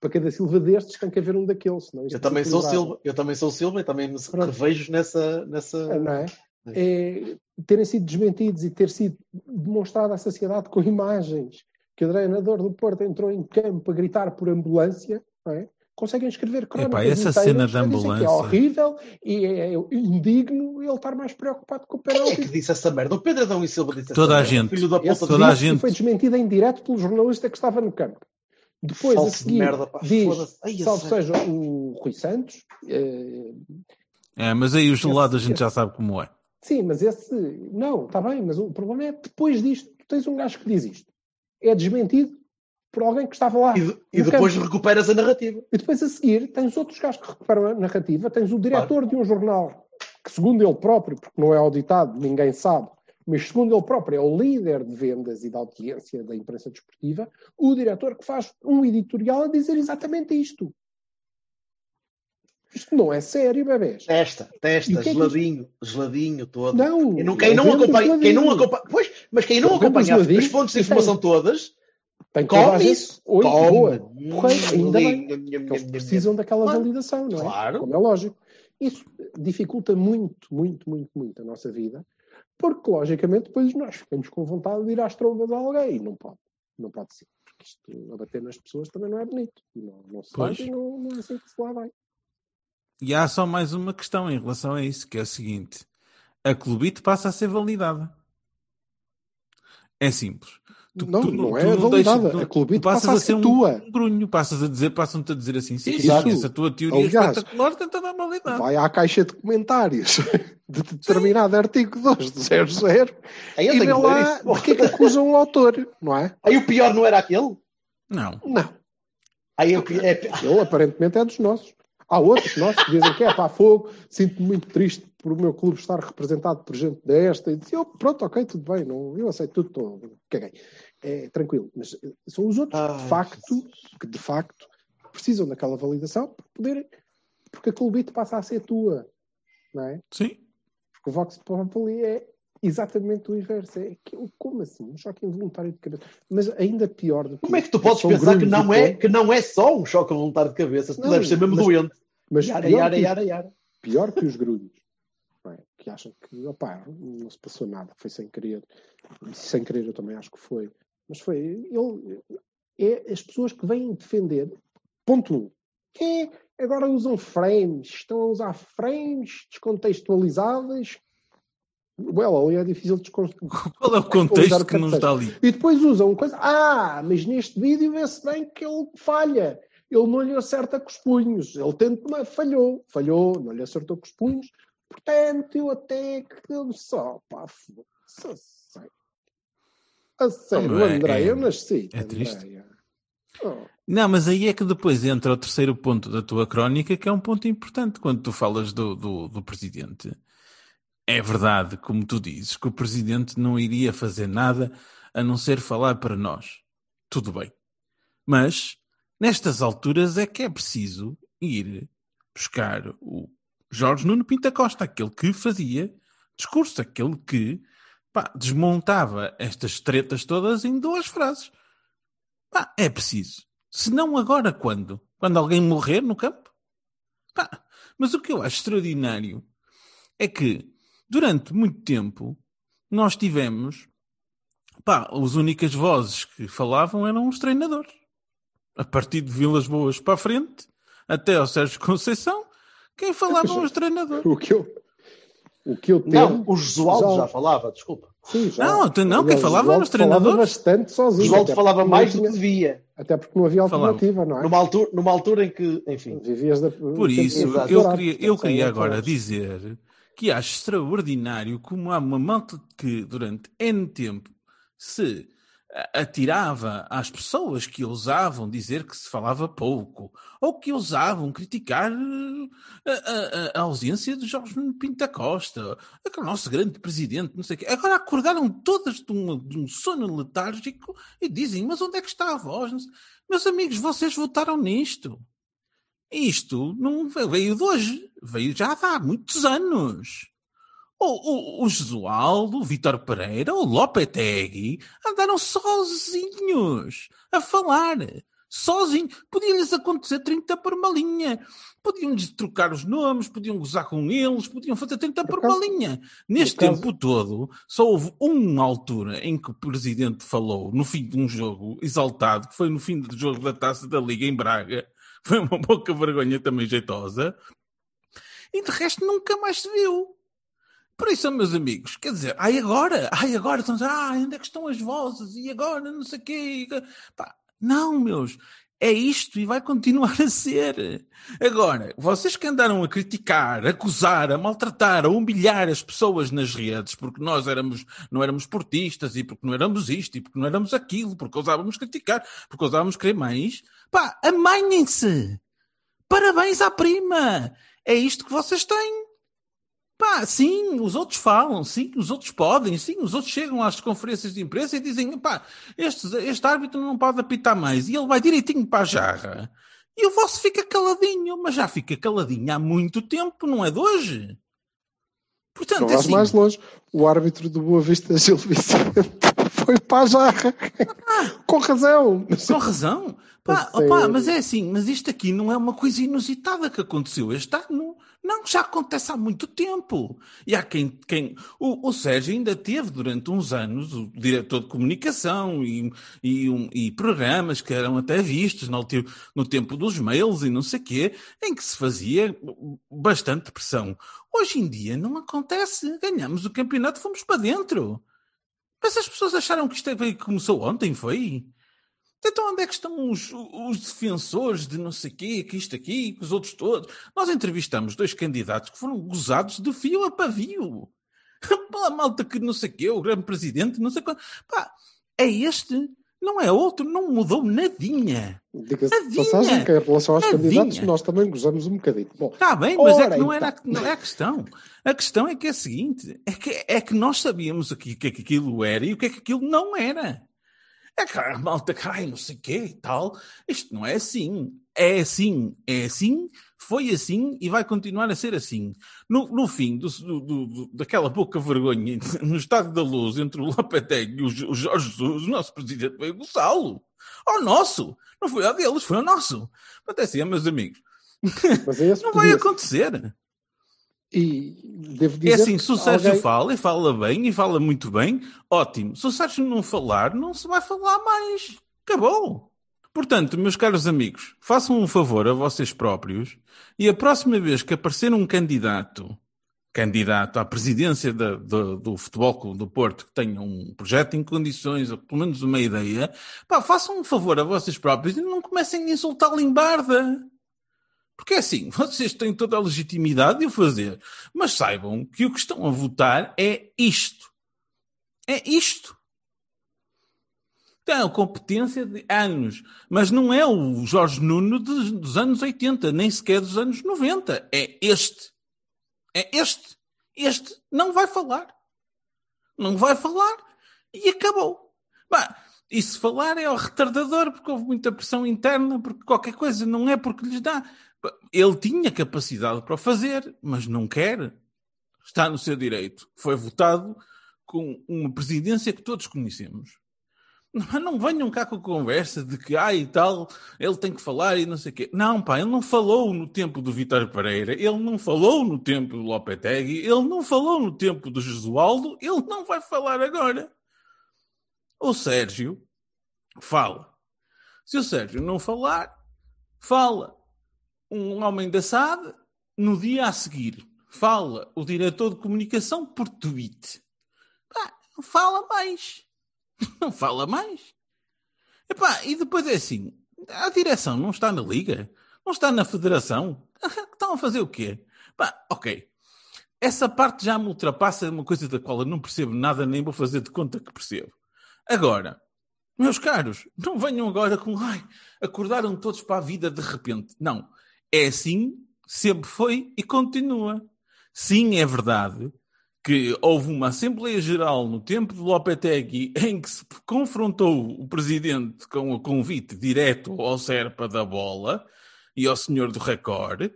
Para cada Silva destes tem que haver um daqueles. Senão Eu também sou. Silva, eu também sou Silva e também me Pronto. revejo nessa, nessa... não é? É, terem sido desmentidos e ter sido demonstrado à sociedade com imagens que o treinador do Porto entrou em campo a gritar por ambulância, não é? Conseguem escrever crónicas essa inteiras cena da a é ambulância. horrível e é indigno ele estar mais preocupado com o Quem é penalti. que disse essa merda? O Pedro Adão e Silva disse Toda a essa merda. gente. Filho da puta toda a gente. foi desmentido em direto pelo jornalista que estava no campo. Depois, Falso a de seguir, merda, pá, diz. Ai, a salvo seja o Rui Santos, eh, é, mas aí o gelado a gente já sabe como é. Sim, mas esse. Não, está bem, mas o problema é depois disto, tu tens um gajo que diz isto. É desmentido por alguém que estava lá. E, e depois campo. recuperas a narrativa. E depois a seguir tens outros gajos que recuperam a narrativa, tens o diretor de um jornal, que segundo ele próprio, porque não é auditado, ninguém sabe, mas segundo ele próprio é o líder de vendas e de audiência da imprensa desportiva, o diretor que faz um editorial a dizer exatamente isto. Isto não é sério, bebês. Testa, E testa, que é que geladinho, geladinho todo. Não, Quem não, quem não acompanha, quem não geladinho. acompanha, pois, mas quem não acompanha as geladinho, fontes de e informação tem- todas, Tem toda a come gente- isso. Oi, boa. Hum, ainda bem. nham, que eles precisam daquela validação, não é? Claro. Como é lógico. Isso dificulta muito, muito, muito, muito a nossa vida, porque, logicamente, depois nós ficamos com vontade de ir às trombas a alguém e não pode. Não pode ser. Porque isto, a bater nas pessoas também não é bonito. Não, não se Pois. e não, não é assim que se lá vai. E há só mais uma questão em relação a isso, que é o seguinte: a clubite passa a ser validada. É simples. Tu- não, tu não é tu validada. deixas- tu- a clubite tu passas passa a ser um, tua. um grunho, passas a dizer, passam-te a dizer assim, sim, sim, Exato. essa tua teoria Aliás, espetacular tenta dar validade. Vai à caixa de comentários de determinado artigo 2 do 00 Aí eu e tenho vê lá isso. de que é que acusam o autor, não é? Aí o pior não era aquele? Não. Não. Aí eu, é, Ele aparentemente é dos nossos. Há outros nossos que dizem que é pá, fogo, sinto-me muito triste por o meu clube estar representado por gente desta. E dizem, oh, pronto, ok, tudo bem, não, eu aceito tudo, tô, caguei. É tranquilo. Mas eh, são os outros, Ai, de facto, que de facto precisam daquela validação para poderem. Porque a clubite passa a ser tua, não é? Sim. Porque o Vox Populi é exatamente o inverso. É que, como assim? Um choque involuntário de cabeça. Mas ainda pior do que como é que tu podes são pensar que não, é, que não é só um choque voluntário de cabeça? Tu deves ser mesmo mas- doente. Mas Yara, pior yara, que- yara, yara. pior que os grunhos, é? que acham que opá, não se passou nada, foi sem querer. Sem querer eu também acho que foi. Mas foi. Ele, é as pessoas que vêm defender. Ponto um. É, agora usam frames, estão a usar frames descontextualizáveis. Well, ali é difícil descontextualizar. Qual é o contexto que nos está ali? E depois usam coisa. Ah, mas neste vídeo vê-se bem que ele falha. Ele não lhe acerta com os punhos. Ele tenta, mas falhou. Falhou, não lhe acertou com os punhos. Portanto, eu até que só, pá, sei. A sério, Não, é- André, é- eu nasci. é triste. Andréia. Oh, Não, mas aí é que depois entra o terceiro ponto da tua crónica, que é um ponto importante quando tu falas do, do, do presidente. É verdade, como tu dizes, que o presidente não iria fazer nada a não ser falar para nós. Tudo bem. Mas, nestas alturas, é que é preciso ir buscar o Jorge Nuno Pinta Costa, aquele que fazia discurso, aquele que pá, desmontava estas tretas todas em duas frases. Pá, é preciso. Se não agora, quando? Quando alguém morrer no campo? Pá, mas o que eu acho extraordinário é que, durante muito tempo, nós tivemos. Pá, as únicas vozes que falavam eram os treinadores. A partir de Vilas Boas para a frente, até ao Sérgio Conceição, quem falavam os treinadores. O que eu, o que eu tenho. Não, o Josualdo já, falava, desculpa. Sim, já. Não, não, quem falava o eram os Josualdo falava treinadores. bastante O sozinho. Josualdo até falava mais não do que tinha- devia. Até porque não havia Falava. alternativa, não é? Numa altura, numa altura em que, enfim, Vivias da, Por isso, Exato. eu queria, eu queria agora outras. dizer que acho extraordinário como há uma malta que durante N tempo se atirava às pessoas que ousavam dizer que se falava pouco ou que ousavam criticar eh, a, a- a ausência de Jorge Pinto Costa, aquele nosso grande presidente, não sei o quê. Agora acordaram todas de, uma- de um sono letárgico e dizem, mas onde é que está a voz? Meus amigos, vocês votaram nisto. Isto não veio de hoje, veio já há muitos anos. O, o, o Jesualdo, o Vítor Pereira, o Lopetegui andaram sozinhos a falar. Sozinho. Podia-lhes acontecer 30 por uma linha. Podiam-lhes trocar os nomes, podiam gozar com eles, podiam fazer 30 por uma linha. Neste tempo todo, só houve uma altura em que o presidente falou, no fim de um jogo exaltado, que foi no fim do jogo da taça da Liga em Braga. Foi uma pouca vergonha também jeitosa. E de resto nunca mais se viu. Por isso, meus amigos, quer dizer, ai agora, ai agora, estão a dizer, ah, onde é que estão as vozes? E agora, não sei o quê. Pá, não, meus, é isto e vai continuar a ser. Agora, vocês que andaram a criticar, a acusar, a maltratar, a humilhar as pessoas nas redes, porque nós éramos, não éramos portistas e porque não éramos isto e porque não éramos aquilo, porque ousávamos criticar, porque ousávamos querer mais, pá, amanhem-se! Parabéns à prima! É isto que vocês têm. Pá, sim, os outros falam, sim, os outros podem, sim, os outros chegam às conferências de imprensa e dizem, pá, este, este árbitro não pode apitar mais. E ele vai direitinho para a jarra. E o vosso fica caladinho, mas já fica caladinho há muito tempo, não é de hoje. Portanto, Não é assim, mais longe. O árbitro do Boa Vista, Gil Vicente, foi para a jarra. Com razão. com razão. Pá, A opá, sério. mas é assim, mas isto aqui não é uma coisa inusitada que aconteceu este ano. Não, já acontece há muito tempo. E há quem. quem o, o Sérgio ainda teve durante uns anos o diretor de comunicação e, e, um- e programas que eram até vistos no, no tempo dos mails e não sei quê, em que se fazia bastante pressão. Hoje em dia não acontece. Ganhamos o campeonato, fomos para dentro. Mas as pessoas acharam que isto é- começou ontem, foi? Então onde é que estão os, os defensores de não sei quê, que isto aqui, que os outros todos? Nós entrevistamos dois candidatos que foram gozados de fio a pavio. Pela malta que não sei quê, o grande presidente, não sei quanto. Pá, é este, não é outro, não mudou nadinha. Diga-se de passagem que em relação aos Adivinha? candidatos, nós também gozamos um bocadinho. Bom, Está bem, mas é que não, era, então. não é a questão. A questão é que é a seguinte: é que, é que nós sabíamos o que, o que é que aquilo era e o que é que aquilo não era. É que a malta cai, não sei o quê e tal. Isto não é assim. É assim, é assim, foi assim e vai continuar a ser assim. No, no fim do, do- do- daquela pouca vergonha no estado da luz entre o Lopetegui e o, o Jorge Jesus, o nosso presidente veio gozá-lo. Ao nosso! Não foi ao deles, foi ao nosso. Portanto, é assim, meus amigos. é Não vai acontecer. E É assim, se o Sérgio alguém- fala e fala bem e fala muito bem, ótimo. Se o Sérgio não falar, não se vai falar mais. Acabou. Portanto, meus caros amigos, façam um favor a vocês próprios e a próxima vez que aparecer um candidato, candidato à presidência da- do, do Futebol Clube do Porto que tenha um projeto em condições, ou pelo menos uma ideia, pá, façam um favor a vocês próprios e não comecem a insultar limbarda. Porque é assim, vocês têm toda a legitimidade de o fazer, mas saibam que o que estão a votar é isto. É isto. Tem a competência de anos, mas não é o Jorge Nuno dos, dos anos 80, nem sequer dos anos 90. É este. É este. Este não vai falar. Não vai falar e acabou. Bah, e se falar é ao retardador, porque houve muita pressão interna, porque qualquer coisa não é porque lhes dá. Ele tinha capacidade para o fazer, mas não quer. Está no seu direito. Foi votado com uma presidência que todos conhecemos. Mas não venham cá com conversa de que, ah, e tal, ele tem que falar e não sei o quê. Não, pá, ele não falou no tempo do Vitor Pereira, ele não falou no tempo do Lopetegui, ele não falou no tempo do Jesualdo, ele não vai falar agora. O Sérgio fala. Se o Sérgio não falar, fala um homem da SAD no dia a seguir. Fala o diretor de comunicação por tweet. Pá, não fala mais. Não fala mais. Epá, e depois é assim: a direção não está na Liga, não está na Federação. Estão a fazer o quê? Pá, ok. Essa parte já me ultrapassa uma coisa da qual eu não percebo nada, nem vou fazer de conta que percebo. Agora, meus caros, não venham agora com ai, acordaram todos para a vida de repente. Não. É assim, sempre foi e continua. Sim, é verdade que houve uma Assembleia Geral no tempo de Lopetegui em que se confrontou o Presidente com o convite direto ao Serpa da Bola e ao Senhor do Record.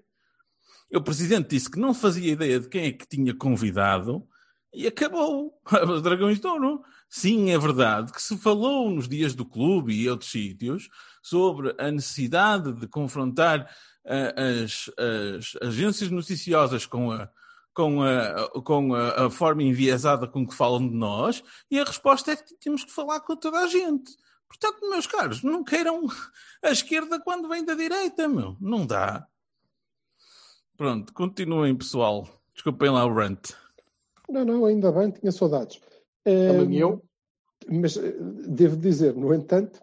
O Presidente disse que não fazia ideia de quem é que tinha convidado e acabou. Os Dragões de Ouro. Sim, é verdade que se falou nos dias do clube e outros sítios sobre a necessidade de confrontar uh, as, as agências noticiosas com a com, a, com a, a, forma enviesada com que falam de nós, e a resposta é que temos que falar com toda a gente. Portanto, meus caros, não queiram a esquerda quando vem da direita, meu. Não dá. Pronto, continuem, pessoal. Desculpem lá o rant. Não, não, ainda bem, tinha saudades. Também eu. Mas eh, devo dizer, no entanto,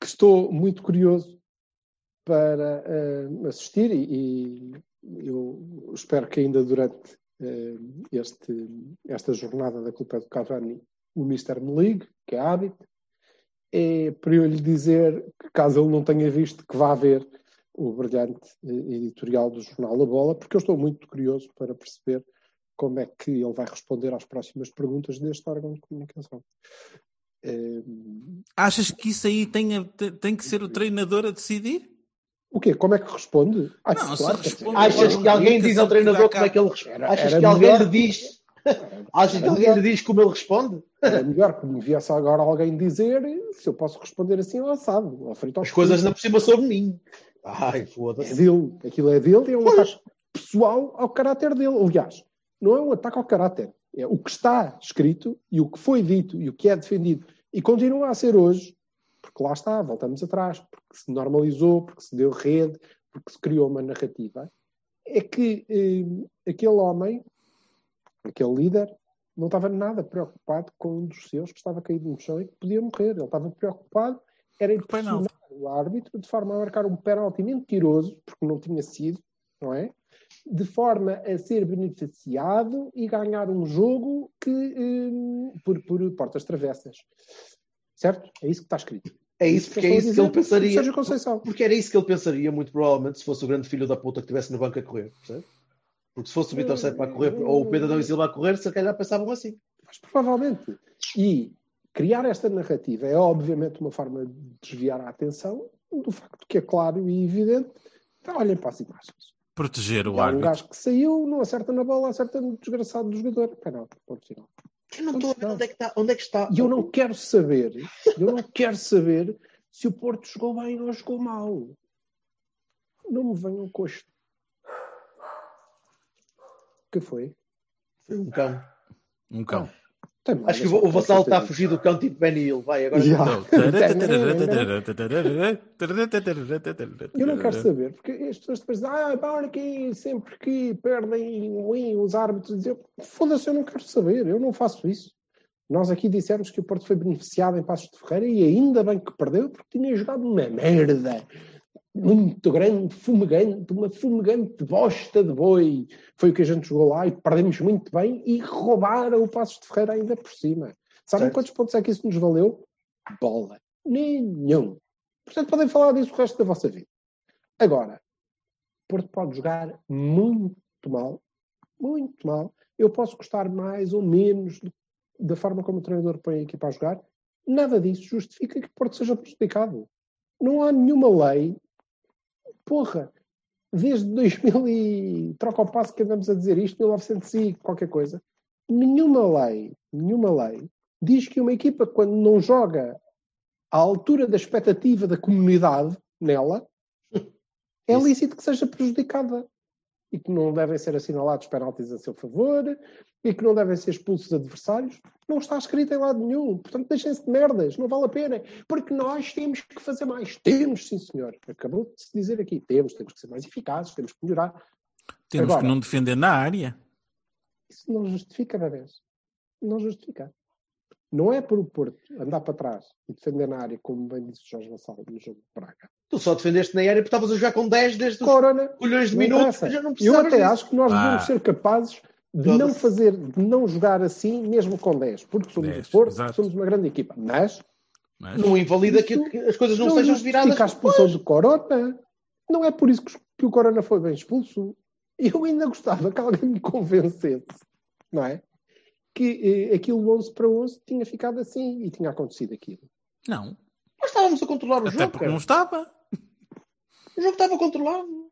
que estou muito curioso para uh, assistir e, eu espero que ainda durante uh, este, esta jornada da Culpa do Cavani o Mister me ligue, que é hábito, é para eu lhe dizer que caso ele não tenha visto que vá haver o brilhante uh, editorial do jornal A Bola, porque eu estou muito curioso para perceber como é que ele vai responder às próximas perguntas deste órgão de comunicação. Uh, Achas que isso aí tem, tem que ser o treinador a decidir? O quê? Como é que responde? Ah, não, claro, responde, achas que alguém diz ao treinador como é que ele responde? Achas que alguém lhe diz? Achas que alguém lhe diz como ele responde? É melhor que me viesse agora alguém dizer se eu posso responder assim ao assado, ao frito As coisas por cima sobre mim. Ai, foda-se. É dele. Aquilo é dele e é um pois. ataque pessoal ao caráter dele. Aliás, não é um ataque ao caráter. É o que está escrito e o que foi dito e o que é defendido e continua a ser hoje porque lá está, voltamos atrás, porque se normalizou, porque se deu rede, porque se criou uma narrativa, é que eh, aquele homem, aquele líder, não estava nada preocupado com um dos seus que estava caído no chão e que podia morrer. Ele estava preocupado, era em pressionar o árbitro de forma a marcar um pênalti mentiroso, porque não tinha sido, não é? De forma a ser beneficiado e ganhar um jogo que, eh, por, por portas travessas. Certo? É isso que está escrito. É isso, porque é isso que ele pensaria. Porque era isso que ele pensaria, muito provavelmente, se fosse o grande filho da puta que estivesse no banco a correr. Percebe? Porque se fosse o Vitor Sepa a correr, ou o Pedro Adão e Silva a correr, se calhar pensavam assim. Mas provavelmente. E criar esta narrativa é obviamente uma forma de desviar a atenção do facto que é claro e evidente. Então, olhem para as imagens. Proteger o Há árbitro. um gajo que saiu, não acerta na bola, acerta no desgraçado do jogador. Penalti, ponto final. Eu não estou a ver onde é que está. Onde é que está? E eu não quero saber, eu não quero saber se o Porto jogou bem ou jogou mal. Não me venham com isto. O que foi? Foi um cão. Um cão. Tem Acho que o Vassal está a fugir do cão tipo Benny Hill. Vai, agora. Já. Eu não quero saber, porque as pessoas depois dizem, ah, olha aqui, sempre que perdem os árbitros, dizem, foda-se, eu não quero saber, eu não faço isso. Nós aqui dissemos que o Porto foi beneficiado em Passos de Ferreira e ainda bem que perdeu, porque tinha jogado uma merda muito grande, fumegante, uma fumegante bosta de boi. Foi o que a gente jogou lá e perdemos muito bem e roubaram o Passos de Ferreira ainda por cima. Sabem Certo. quantos pontos é que isso nos valeu? Bola. Nenhum. Portanto, podem falar disso o resto da vossa vida. Agora, Porto pode jogar muito mal, muito mal. Eu posso gostar mais ou menos da forma como o treinador põe a equipa a jogar. Nada disso justifica que o Porto seja prejudicado. Não há nenhuma lei. Porra, desde 2000 e... Troca o passo que andamos a dizer isto, 1900 e qualquer coisa. Nenhuma lei, nenhuma lei diz que uma equipa, quando não joga à altura da expectativa da comunidade nela, é lícito que seja prejudicada. E que não devem ser assinalados penaltis a seu favor, e que não devem ser expulsos adversários. Não está escrito em lado nenhum. Portanto, deixem-se de merdas, não vale a pena. Porque nós temos que fazer mais. Temos, sim, senhor. Acabou de se dizer aqui. Temos, temos que ser mais eficazes, temos que melhorar. Temos Agora- que não defender na área. Isso não justifica, bebês. Não justifica. Não é por o Porto andar para trás e defender na área, como bem disse o Jorge Vassal no jogo de Braga. Tu só defendeste na área porque estavas a jogar com 10 desde os Corona, colhões de minutos. interessa. Já não eu até disso. acho que nós Ah. devemos ser capazes de Foda-se. não fazer, de não jogar assim, mesmo com 10, porque somos 10, o Porto, exato. somos uma grande equipa. Mas Mas, Não invalida que, as coisas não, não sejam viradas. a expulsão do Corona. Não é por isso que, que o Corona foi bem expulso. Eu ainda gostava que alguém me convencesse, não é? Que eh, aquilo 11 para 11 tinha ficado assim e tinha acontecido aquilo. não. Nós estávamos a controlar o Até jogo. porque cara. não estava. O jogo estava controlado.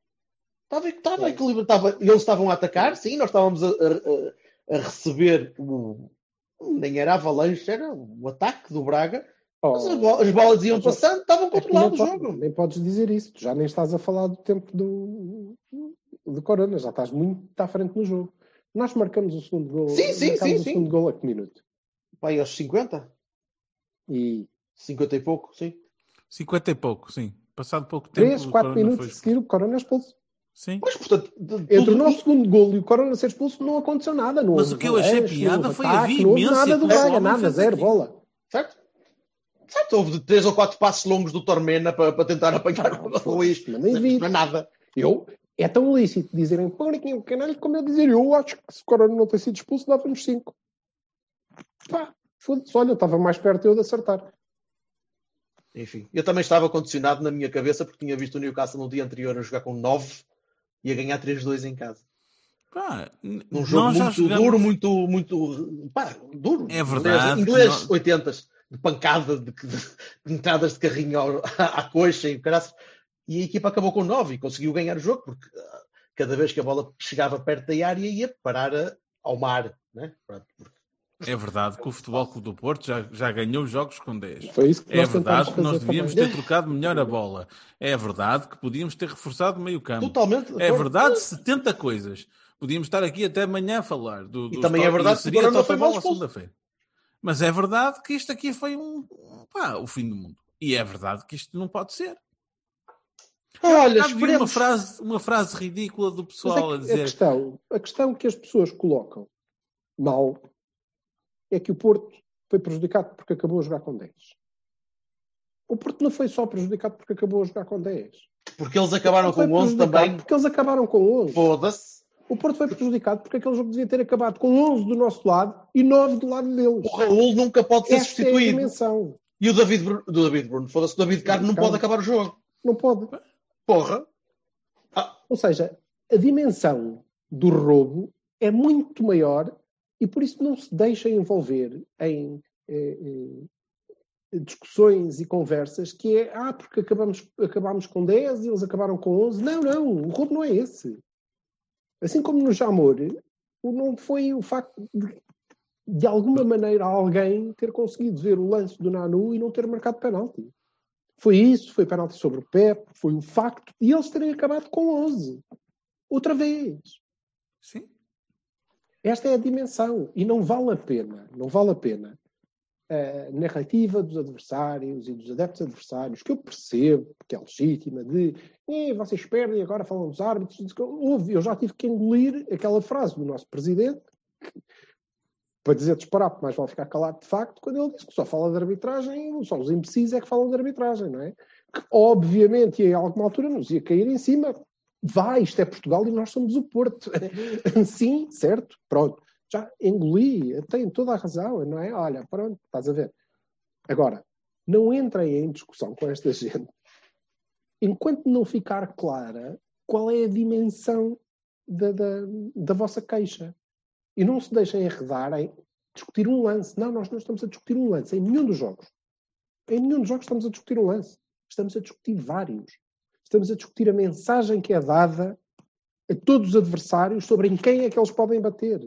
Estava, estava É. equilibrado. Estava, eles estavam a atacar, sim, nós estávamos a, a- a receber o. Nem era avalanche, era o ataque do Braga. Oh, Mas as, bo- as bolas iam passando, estavam é que controlados o jogo. nem podes dizer isso. Tu já nem estás a falar do tempo do, do Corona. Já estás muito à frente no jogo. Nós marcamos o segundo gol. Sim, sim, sim, o sim. segundo gol a que minuto? Vai aos 50? E 50 e pouco, sim. 50 e pouco, sim. Passado pouco tempo. 3, o 4 Corona minutos foi a seguir o Corona é expulso. Sim. Mas, portanto, de- Entre tudo- o nosso segundo gol e o Corona ser expulso não aconteceu nada. Não Mas o que eu achei piada foi a ataque, não houve veemência nada do Braga, nada, zero bola. Certo? Certo, houve de 3 ou 4 passos longos do Tormena para, para tentar apanhar o Luís. Mas nem vi. Não é nada. Eu, é tão lícito dizerem pânico o canalho como eu dizer eu acho que se o Corona não ter sido expulso dava-nos 5. Pá, foda-se, olha, eu estava mais perto eu de acertar. Enfim, eu também estava condicionado na minha cabeça porque tinha visto o Newcastle no dia anterior a jogar com 9 e a ganhar 3-2 em casa. Pá, Num jogo muito jogamos- duro, muito, muito. Pá, duro. É verdade Inglês, nós- 80 de pancada, de, de, de entradas de carrinho ao- à, coxa e o caraças. E a equipa acabou com 9 e conseguiu ganhar o jogo porque ah, cada vez que a bola chegava perto da área ia parar a- ao mar. Né? Pronto, porque É verdade que o Futebol Clube do Porto já, já ganhou jogos com 10. Foi isso que É verdade que nós devíamos também. ter trocado melhor a bola. É verdade que podíamos ter reforçado o meio campo. Totalmente. É verdade 70 coisas. Podíamos estar aqui até amanhã a falar. Do, E dos também é verdade que seria não foi mal segunda-feira. Mas é verdade que isto aqui foi um, um- pá, o fim do mundo. E é verdade que isto não pode ser. Olha, Já vi uma esperemos. frase, uma frase ridícula do Mas pessoal é a que a, dizer questão, a questão que as pessoas colocam mal é que o Porto foi prejudicado porque acabou a jogar com 10. O Porto não foi só prejudicado porque acabou a jogar com 10. Porque eles acabaram com 11 prejudicado também. Porque eles acabaram com 11. Foda-se. O Porto foi prejudicado porque aquele jogo devia ter acabado com 11 do nosso lado e 9 do lado deles. O Raul nunca pode ser Esta é substituído. dimensão. e o David Bruno, do David Bruno, foda-se, o David Carmo não Carmo. pode acabar o jogo. Não pode. Porra. Ou seja, a dimensão do roubo é muito maior e por isso não se deixa envolver em eh, eh, discussões e conversas que é ah, porque acabamos, acabámos com 10 e eles acabaram com 11. Não, não, o roubo não é esse. Assim como no Jamor, não foi o facto de, de alguma maneira alguém ter conseguido ver o lance do Nanu e não ter marcado penalti. Foi isso, foi penalti sobre o Pep, foi o facto de eles terem acabado com 11. Outra vez. Sim. Esta é a dimensão. E não vale a pena, não vale a pena a narrativa dos adversários e dos adeptos adversários, que eu percebo que é legítima, de "Eh, vocês perdem e agora falam dos árbitros. Houve, eu já tive que engolir aquela frase do nosso presidente, para dizer disparate, mas vale ficar calado de facto, quando ele disse que só fala de arbitragem, só os imbecis é que falam de arbitragem, não é? Que obviamente em alguma altura nos ia cair em cima. Vai, isto é Portugal e nós somos o Porto. Sim, certo, pronto. Já engoli, tem toda a razão, não é? Olha, pronto, estás a ver. Agora, não entrem em discussão com esta gente enquanto não ficar clara qual é a dimensão da, da, da vossa queixa. E não se deixem enredar em discutir um lance. Não, nós não estamos a discutir um lance em nenhum dos jogos. Em nenhum dos jogos estamos a discutir um lance. Estamos a discutir vários. Estamos a discutir a mensagem que é dada a todos os adversários sobre em quem é que eles podem bater.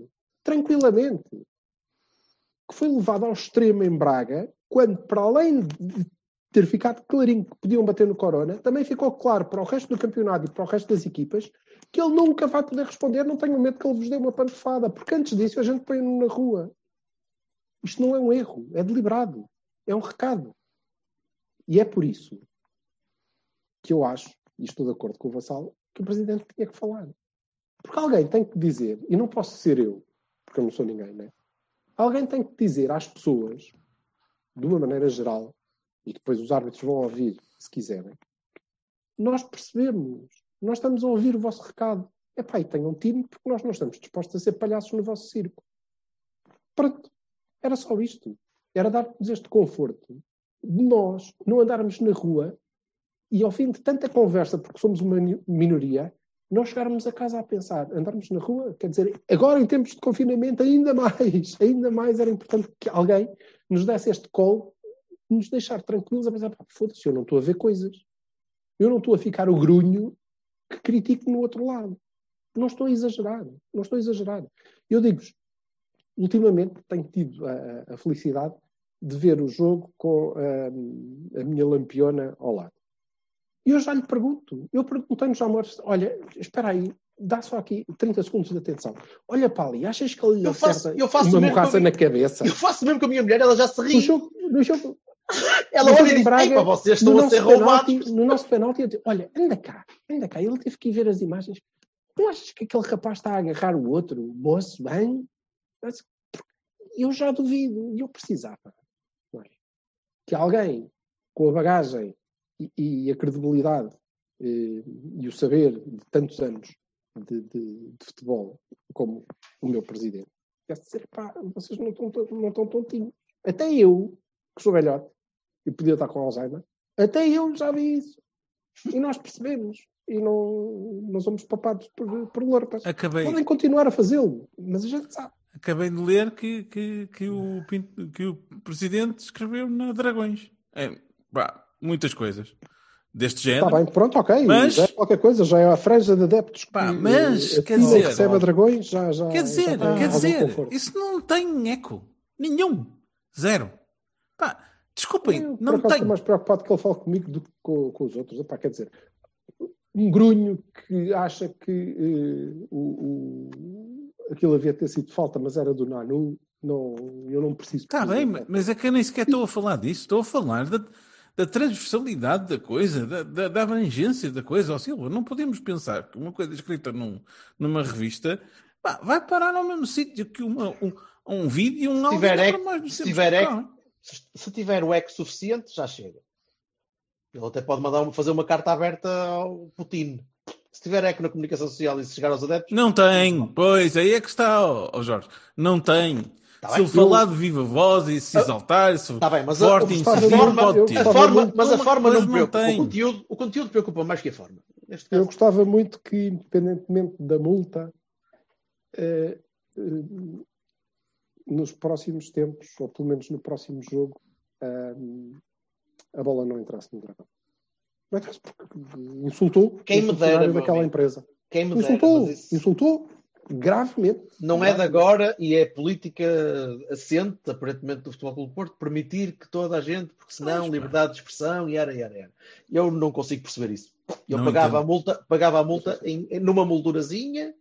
Tranquilamente. que foi levado ao extremo em Braga, quando, para além de ter ficado clarinho que podiam bater no Corona, também ficou claro para o resto do campeonato e para o resto das equipas que ele nunca vai poder responder. Não tenho medo que ele vos dê uma pantofada, porque antes disso a gente põe-no na rua. Isto não é um erro, é deliberado. É um recado. E é por isso que eu acho, e estou de acordo com o Vassal, que o Presidente tinha que falar. Porque alguém tem que dizer, e não posso ser eu, porque eu não sou ninguém, né? Alguém tem que dizer às pessoas, de uma maneira geral, e depois os árbitros vão ouvir, se quiserem, nós percebemos, nós estamos a ouvir o vosso recado. Epá, e tenham time, porque nós não estamos dispostos a ser palhaços no vosso circo. Pronto. Era só isto. Era dar-nos este conforto de nós não andarmos na rua e ao fim de tanta conversa, porque somos uma minoria, nós chegarmos a casa a pensar, andarmos na rua, quer dizer, agora em tempos de confinamento, ainda mais, ainda mais era importante que alguém nos desse este colo, nos deixar tranquilos a pensar, foda-se, eu não estou a ver coisas. Eu não estou a ficar o grunho que critico no outro lado. Não estou a exagerar, não estou a exagerar. Eu digo-vos, ultimamente tenho tido a, a, felicidade de ver o jogo com a, a minha lampiona ao lado. E eu já lhe pergunto, eu perguntei-nos ao amor, olha, espera aí, dá só aqui 30 segundos de atenção. Olha para ali, achas que ele lhe eu faço, eu faço uma morraça na cabeça? Eu faço mesmo com a minha mulher, ela já se No ri. jogo, no jogo, Ela olha e diz: Braga, vocês estão a ser roubados. penalti, no nosso penalti, eu digo, olha, anda cá, anda cá. Ele teve que ir ver as imagens. Não achas que aquele rapaz está a agarrar o outro, o moço, bem? Eu já duvido, e eu precisava é? que alguém com a bagagem e, e a credibilidade eh, e o saber de tantos anos de, de- de futebol como o meu presidente, tivesse de dizer, pá, vocês não estão, tão- não estão tontinhos. Até eu, que sou velhote, e podia estar com Alzheimer, até eu já vi isso. E nós percebemos. E não, não somos papados por, por lorpas. Acabei, Podem continuar a fazê-lo, mas a gente sabe. acabei de ler que, que, que, o, que o presidente escreveu na Dragões. É, pá, muitas coisas deste género. Está bem, pronto, ok. Mas- Já é qualquer coisa, já é a franja de adeptos que Pá, mas, eh, quer dizer- recebe a dragões, já, já, Quer já dizer, tem quer algum dizer, conforto. isso não tem eco. Nenhum. Zero. Pá, desculpem, Eu, não tem. estou mais preocupado que ele fale comigo do que com, com os outros. Epá, quer dizer, um grunho que acha que eh, o, o- aquilo havia de ter sido falta, mas era do Nanu, não, eu não preciso. Está bem, ma- mas é que eu nem sequer estou a falar disso. Estou a falar da, da transversalidade da coisa, da, da, da abrangência da coisa. Ó Silva, não podemos pensar que uma coisa escrita num, numa revista pá, vai parar ao mesmo sítio que uma, um, um vídeo e um áudio. tiver para mais nos se tiver correm. Se, tiver o eco suficiente, já chega. Ele até pode mandar fazer uma carta aberta ao Putin. Se tiver eco na comunicação social e se chegar aos adeptos, Não tem, pois, aí é que está, ó, ó Jorge. Não tem. Tá se bem, ele falar de viva voz e se exaltar, se Está bem, mas a- forte si, muito- não pode ter. a forma, mas a forma não não preocupa. tem. O conteúdo, o conteúdo preocupa mais que a forma. Neste Eu caso, gostava muito que, independentemente da multa, eh, eh, nos próximos tempos, ou pelo menos no próximo jogo, eh, a bola não entrasse no dragão. Não entrasse porque insultou Quem o me dera, daquela amigo. empresa. quem me dera, Insultou, mas isso insultou gravemente. não é de agora e é política assente, aparentemente, do Futebol Clube do Porto, permitir que toda a gente, porque senão liberdade de expressão e era, era, era. Eu não consigo perceber isso. Eu Não pagava entendo. a multa, pagava a multa em, numa moldurazinha, e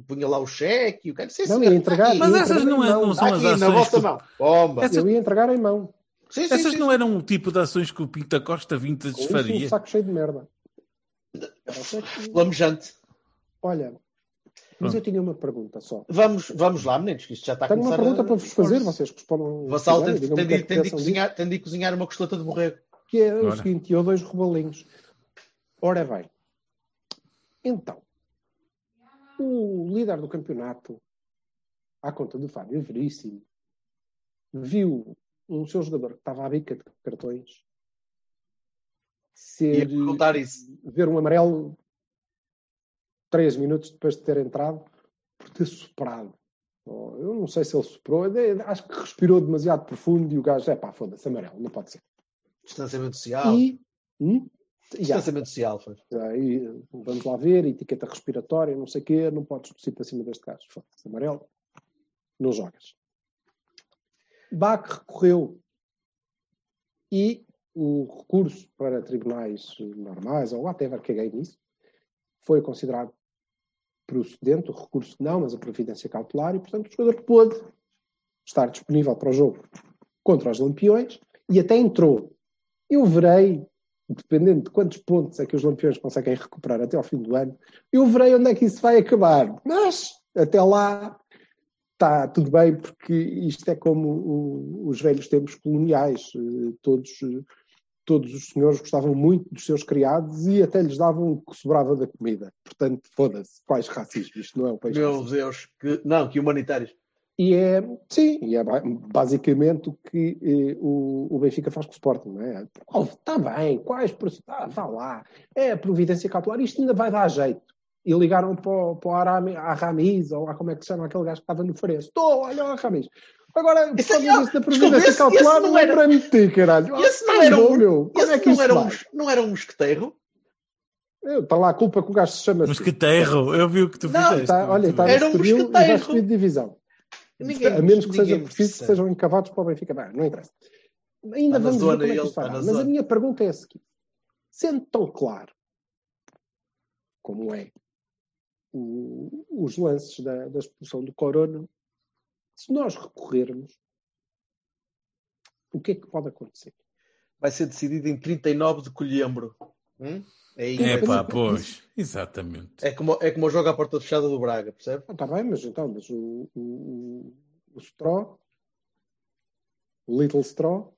punha lá o cheque, e o cara sim, Não, ia entregar- Mas essas não, é, Não, são as aqui na ações. vossa que- mão. Bomba. Essa- Eu ia entregar em mão. Sim, sim, Essas sim, não eram o tipo de ações que o Pinta Costa Com isso, um saco cheio de merda. Flamejante. Olha, mas Pronto. eu tinha uma pergunta só. Vamos, vamos lá, meninos, que isto já está a Tenho uma começar pergunta a- para vos fazer, vocês respondam. O Vassal tem, tem, o é de- tem de disso. cozinhar, tem de cozinhar uma costeleta de borrego. que é o Ora. seguinte, eu dois robalinhos. Ora bem, então, o líder do campeonato, à conta do Fábio Veríssimo, viu um seu jogador que estava à bica de cartões ser, ver um amarelo três minutos depois de ter entrado por ter soprado. Oh, Eu não sei se ele soprou, acho que respirou demasiado profundo e o gajo, é pá, foda-se, amarelo, não pode ser. Distanciamento social. E, hum, Distanciamento social, foi. Aí, vamos lá ver, etiqueta respiratória, não sei o quê, não podes tossir para cima deste gajo. Foda-se, amarelo, não jogas. Bach recorreu e o recurso para tribunais normais, ou whatever, caguei nisso, foi considerado procedente, o recurso não, mas a providência cautelar, e portanto o jogador pôde estar disponível para o jogo contra os Lampiões e até entrou. Eu verei, dependendo de quantos pontos é que os Lampiões conseguem recuperar até ao fim do ano, eu verei onde é que isso vai acabar. Mas até lá está tudo bem, porque isto é como o- os velhos tempos coloniais. eh, Todos, eh, todos os senhores gostavam muito dos seus criados e até lhes davam o que sobrava da comida. Portanto, foda-se, quais racismo? Isto não é um país Meu racista. Deus, que, não, que humanitários. E é, sim, e é ba- basicamente o que eh, o, o Benfica faz com o Sporting, não é? Está bem, quais está, vá lá, é a providência cautelar, isto ainda vai dar jeito. E ligaram para o, para o Arami, a Ramiz, ou lá como é que se chama aquele gajo que estava no Farense. Estou, olha o Ramiz. Agora, por aí, causa disso da providência esse- cautelar, esse não não era- lembra-me de ti, caralho. E esse não Ah, era bom, um- meu. Como é que não, era um, não era um mosqueteiro? Está lá a culpa que o gajo se chama assim. Mosqueterro, eu vi o que tu Não, fizeste. Tá, olha, está no Era um mosqueteiro. subir de divisão. Ninguém, a menos que seja preciso que sejam encavados para o Benfica. Não interessa. Ainda vamos ver como é que isto na Mas a minha pergunta é a seguinte. Sendo tão claro como é o- os lances da, da expulsão do Corona, se nós recorrermos, o que é que pode acontecer? Vai ser decidido em 39 de colhembro. Hum? É, É é, pá, pois, exatamente. é, como, é como o jogo à porta fechada do Braga, percebe? Está bem, mas então, mas o, o, o, Straw, o Little Straw,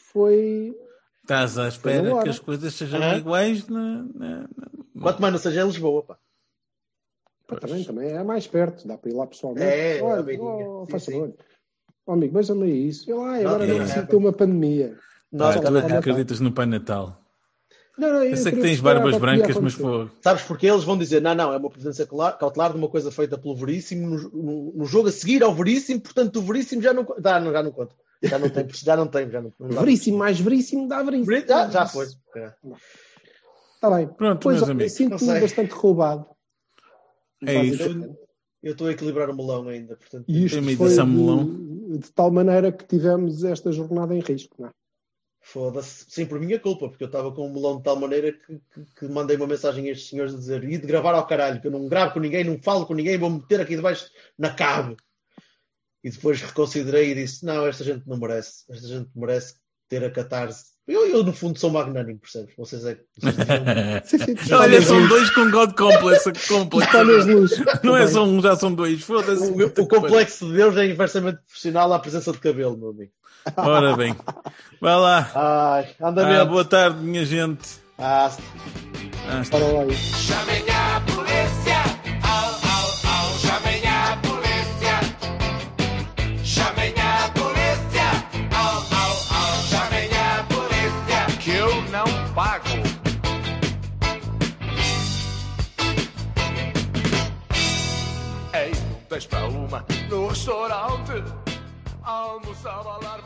foi Estás à espera que as coisas sejam Aham. iguais na, na- na- Quanto mais não seja em Lisboa, pá. Pá, também, também é mais perto, dá para ir lá pessoalmente. É, Olha, a beirinha. oh, faz favor. Oh, amigo, veja-me aí isso. Eu, ah, Não, agora não é. preciso ter uma pandemia. Nós, Ah, tu também- é que acreditas no Pai Natal. Não, não, sei que queria tens esperar barbas para o que ia brancas, mas pô. Sabes porque eles vão dizer, não, não, é uma previdência cautelar de uma coisa feita pelo Veríssimo no, no- no jogo a seguir ao Veríssimo, portanto o Veríssimo já não, dá, não, já não conta. Já não tem, já não tem, já não, não. Veríssimo, mais veríssimo, dá veríssimo. Já, já foi. É. Está bem. Pronto, Pois, meus ó, amigos. sinto-me Não sei. bastante roubado. É isso. Eu estou a equilibrar o melão ainda, portanto. E isto foi edição de, melão. de tal maneira que tivemos esta jornada em risco. Não é? Foda-se, sim, por minha culpa, porque eu estava com o melão de tal maneira que, que- que mandei uma mensagem a estes senhores a dizer: e de gravar ao caralho, que eu não gravo com ninguém, não falo com ninguém, vou meter aqui debaixo na cabo. E depois reconsiderei e disse: não, esta gente não merece, esta gente merece ter a catarse. Eu, eu no fundo, sou magnânimo, percebes? Vocês é que. vocês Olha, são dois com God Complex. complex. Não é só um, já são dois. Foda-se. o, o complexo de Deus é inversamente proporcional à presença de cabelo, meu amigo. Ora bem. Vai lá. Ai, anda Ah, boa tarde, minha gente. Ah, Ah, lá. Chamem a polícia! Au, au, au! Chamem a polícia! Chamem a polícia! Au, au, au! Chamem a polícia! Que eu não pago! Ei, dois para uma no restaurante! Almoçava largamente!